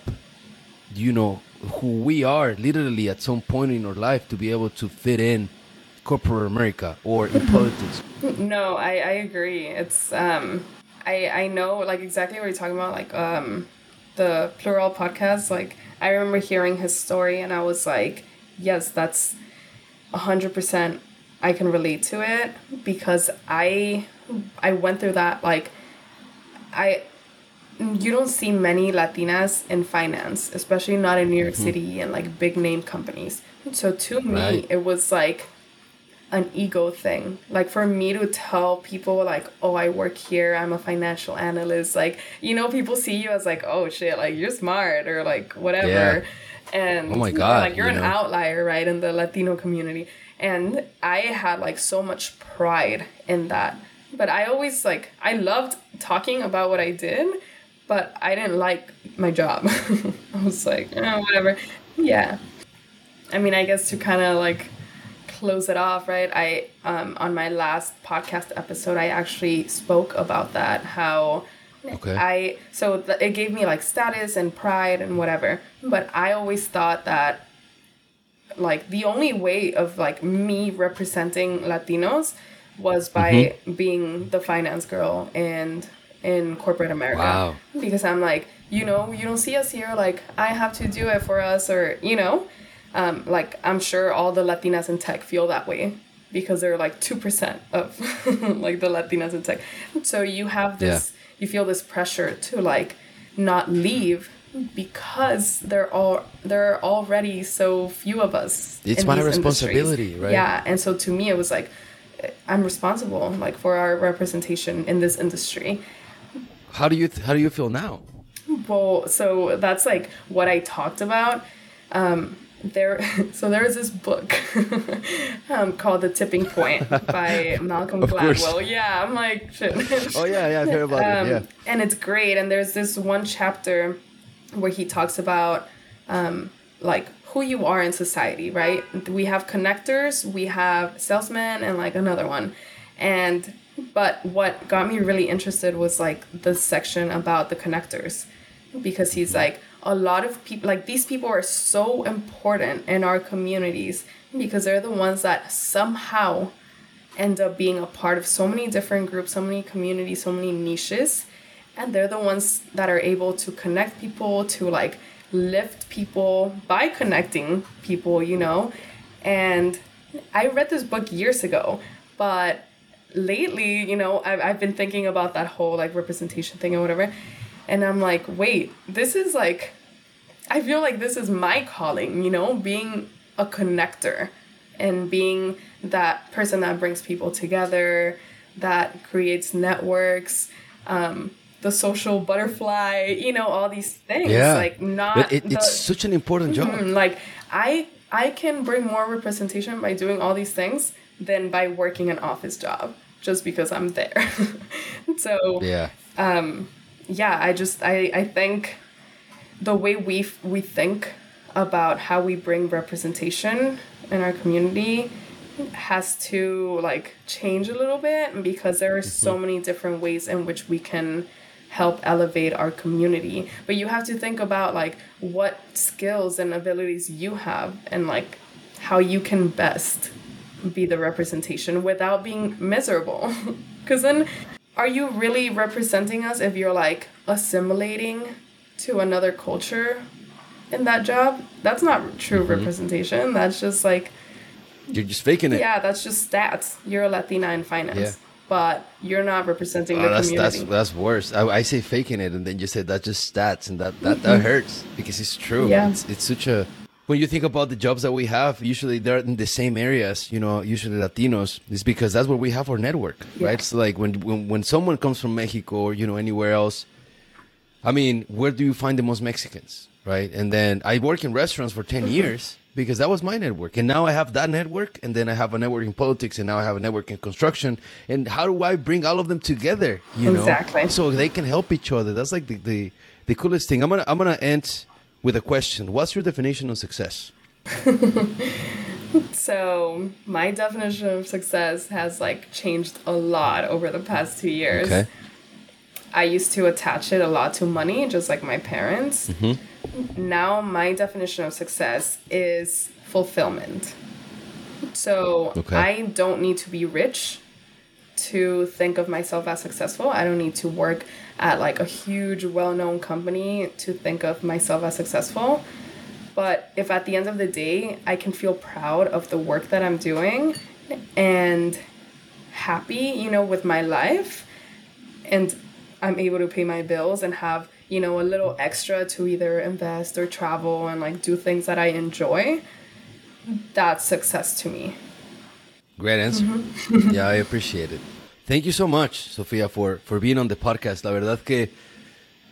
You know who we are, literally at some point in our life to be able to fit in corporate America or in politics. No, I, I agree. It's um I I know like exactly what you're talking about, like um the plural podcast. Like I remember hearing his story and I was like, yes, that's a hundred percent I can relate to it because I I went through that like I you don't see many Latinas in finance, especially not in New York City and like big name companies. So to me, it was like an ego thing. Like for me to tell people like, "Oh, I work here. I'm a financial analyst." Like, you know, people see you as like, "Oh shit, like you're smart" or like whatever. Yeah. And Oh my God, like you're you an know? outlier, right, in the Latino community. And I had like so much pride in that. But I always like I loved talking about what I did, but I didn't like my job. I was like, oh, whatever. Yeah. I mean, I guess to kind of like close it off, right? I um on my last podcast episode, I actually spoke about that how Okay. I so th- it gave me like status and pride and whatever, but I always thought that like the only way of like me representing Latinos was by Mm-hmm. being the finance girl and in corporate America. Wow. Because I'm like, you know, you don't see us here like I have to do it for us or you know, um, like I'm sure all the Latinas in tech feel that way because they're like two percent of like the Latinas in tech. So you have this, you feel this pressure to like not leave because there are there are already so few of us. It's my responsibility, industries. right? Yeah, and so to me it was like I'm responsible like for our representation in this industry. How do you how do you feel now? Well, so that's like what I talked about. Um, there, so there is this book um, called The Tipping Point by Malcolm Of course. Gladwell. Yeah, I'm like shit. Oh yeah, yeah, I've heard about Um, it. Yeah. and it's great. And there's this one chapter where he talks about um, like who you are in society, right? We have connectors, we have salesmen, and like another one. And but what got me really interested was like the section about the connectors because he's like a lot of people like these people are so important in our communities because they're the ones that somehow end up being a part of so many different groups, so many communities, so many niches. And they're the ones that are able to connect people, to like lift people by connecting people, you know? And I read this book years ago, but lately, you know, I've, I've been thinking about that whole like representation thing and whatever. And I'm like, wait, this is like I feel like this is my calling, you know, being a connector and being that person that brings people together, that creates networks, um, the social butterfly, you know, all these things. Yeah. Like not But it, the- it's such an important job. Mm, like I I can bring more representation by doing all these things than by working an office job just because I'm there. so Yeah. yeah, I just I I think the way we f- we think about how we bring representation in our community has to like change a little bit because there are so mm-hmm. many different ways in which we can help elevate our community. But you have to think about like what skills and abilities you have and like how you can best be the representation without being miserable. Because then are you really representing us if you're like assimilating to another culture in that job that's not true representation that's just like You're just faking it. yeah that's just stats you're a latina in finance Yeah. but you're not representing Oh, the that's that's community that's worse. I, I say faking it, and then you say that's just stats, and that that, that hurts because it's true. Mm-hmm. Yeah. It's, it's such a when you think about the jobs that we have, usually they're in the same areas. You know, usually Latinos. is because that's where we have our network, Yeah. right? So like when, when when someone comes from Mexico or you know anywhere else, I mean, where do you find the most Mexicans, right? And then I work in restaurants for 10 years because that was my network. And now I have that network, and then I have a network in politics, and now I have a network in construction. And how do I bring all of them together? You know, Exactly. so they can help each other. That's like the, the, the coolest thing. I'm gonna I'm gonna end with a question. What's your definition of success? so my definition of success has like changed a lot over the past two years Okay. I used to attach it a lot to money, just like my parents. Mm-hmm. Now, my definition of success is fulfillment. So, Okay. I don't need to be rich to think of myself as successful. I don't need to work at like a huge, well known company to think of myself as successful. But if at the end of the day, I can feel proud of the work that I'm doing and happy, you know, with my life, and I'm able to pay my bills and have, you know, a little extra to either invest or travel and like do things that I enjoy, that's success to me. Great answer. yeah, I appreciate it. Thank you so much, Sofía, for, for being on the podcast. La verdad que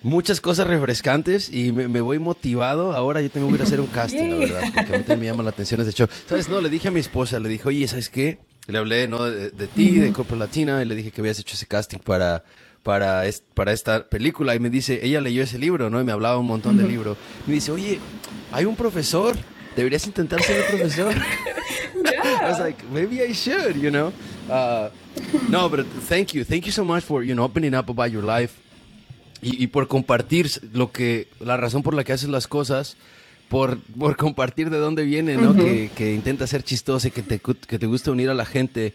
muchas cosas refrescantes y me, me voy motivado. Ahora yo tengo que ir a hacer un casting, la verdad, porque a mí también me llama la atención ese show. ¿Sabes? No, le dije a mi esposa, le dije, oye, ¿sabes qué? Le hablé, ¿no? De, de ti, de Corpo Latina, y le dije que habías hecho ese casting para, para, es- para esta película. Y me dice, ella leyó ese libro, ¿no? Y me hablaba un montón del libro. Me dice, oye, hay un profesor. Deberías intentar ser el profesor. I was like, maybe I should, you know. Uh, no, but thank you, thank you so much for you know opening up about your life y, y por compartir lo que la razón por la que haces las cosas, por, por compartir de dónde viene, ¿no? que, que intenta ser chistoso y que te que te gusta unir a la gente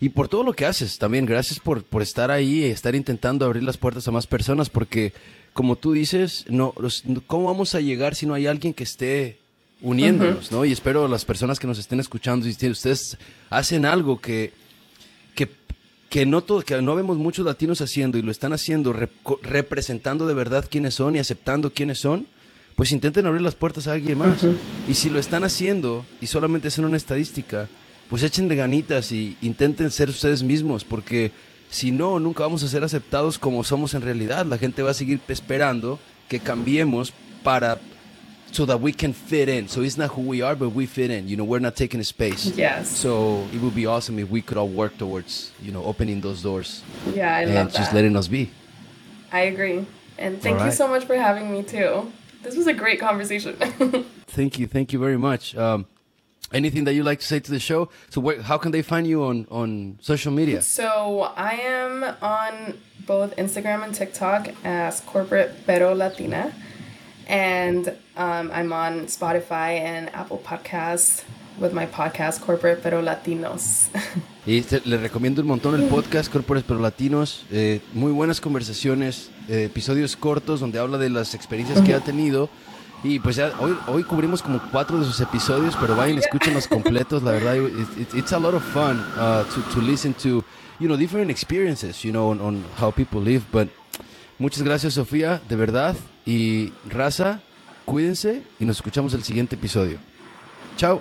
y por todo lo que haces también. Gracias por por estar ahí y estar intentando abrir las puertas a más personas porque como tú dices, no, los- ¿cómo vamos a llegar si no hay alguien que esté uniéndonos, ¿no? Y espero las personas que nos estén escuchando, si ustedes hacen algo que, que, que no todo, que no vemos muchos latinos haciendo y lo están haciendo rep- representando de verdad quiénes son y aceptando quiénes son, pues intenten abrir las puertas a alguien más. Y si lo están haciendo y solamente hacen una estadística, pues echen de ganitas y intenten ser ustedes mismos, porque si no, nunca vamos a ser aceptados como somos en realidad. La gente va a seguir esperando que cambiemos para so that we can fit in. So it's not who we are, but we fit in. You know, we're not taking a space. Yes. So it would be awesome if we could all work towards, you know, opening those doors Yeah, I and love just that. letting us be. I agree. And thank you so much for having me too. This was a great conversation. Thank you, thank you very much. Um, anything that you like to say to the show? So where, how can they find you on on social media? so I am on both Instagram and TikTok as corporate pero latina, and um, I'm on Spotify and Apple Podcasts with my podcast corporate pero latinos. Y te- le recomiendo un montón el podcast Corpores Pero Latinos. eh, muy buenas conversaciones, eh, episodios cortos donde habla de las experiencias que ha tenido. Y pues ya hoy, hoy cubrimos como cuatro de sus episodios, pero vayan y escúchenlos completos. La verdad, it- it- it's a lot of fun uh, to, to listen to, you know, different experiences, you know, on, on how people live. But muchas gracias, Sofía, de verdad. Y Raza, Cuídense y nos escuchamos el siguiente episodio. Chao.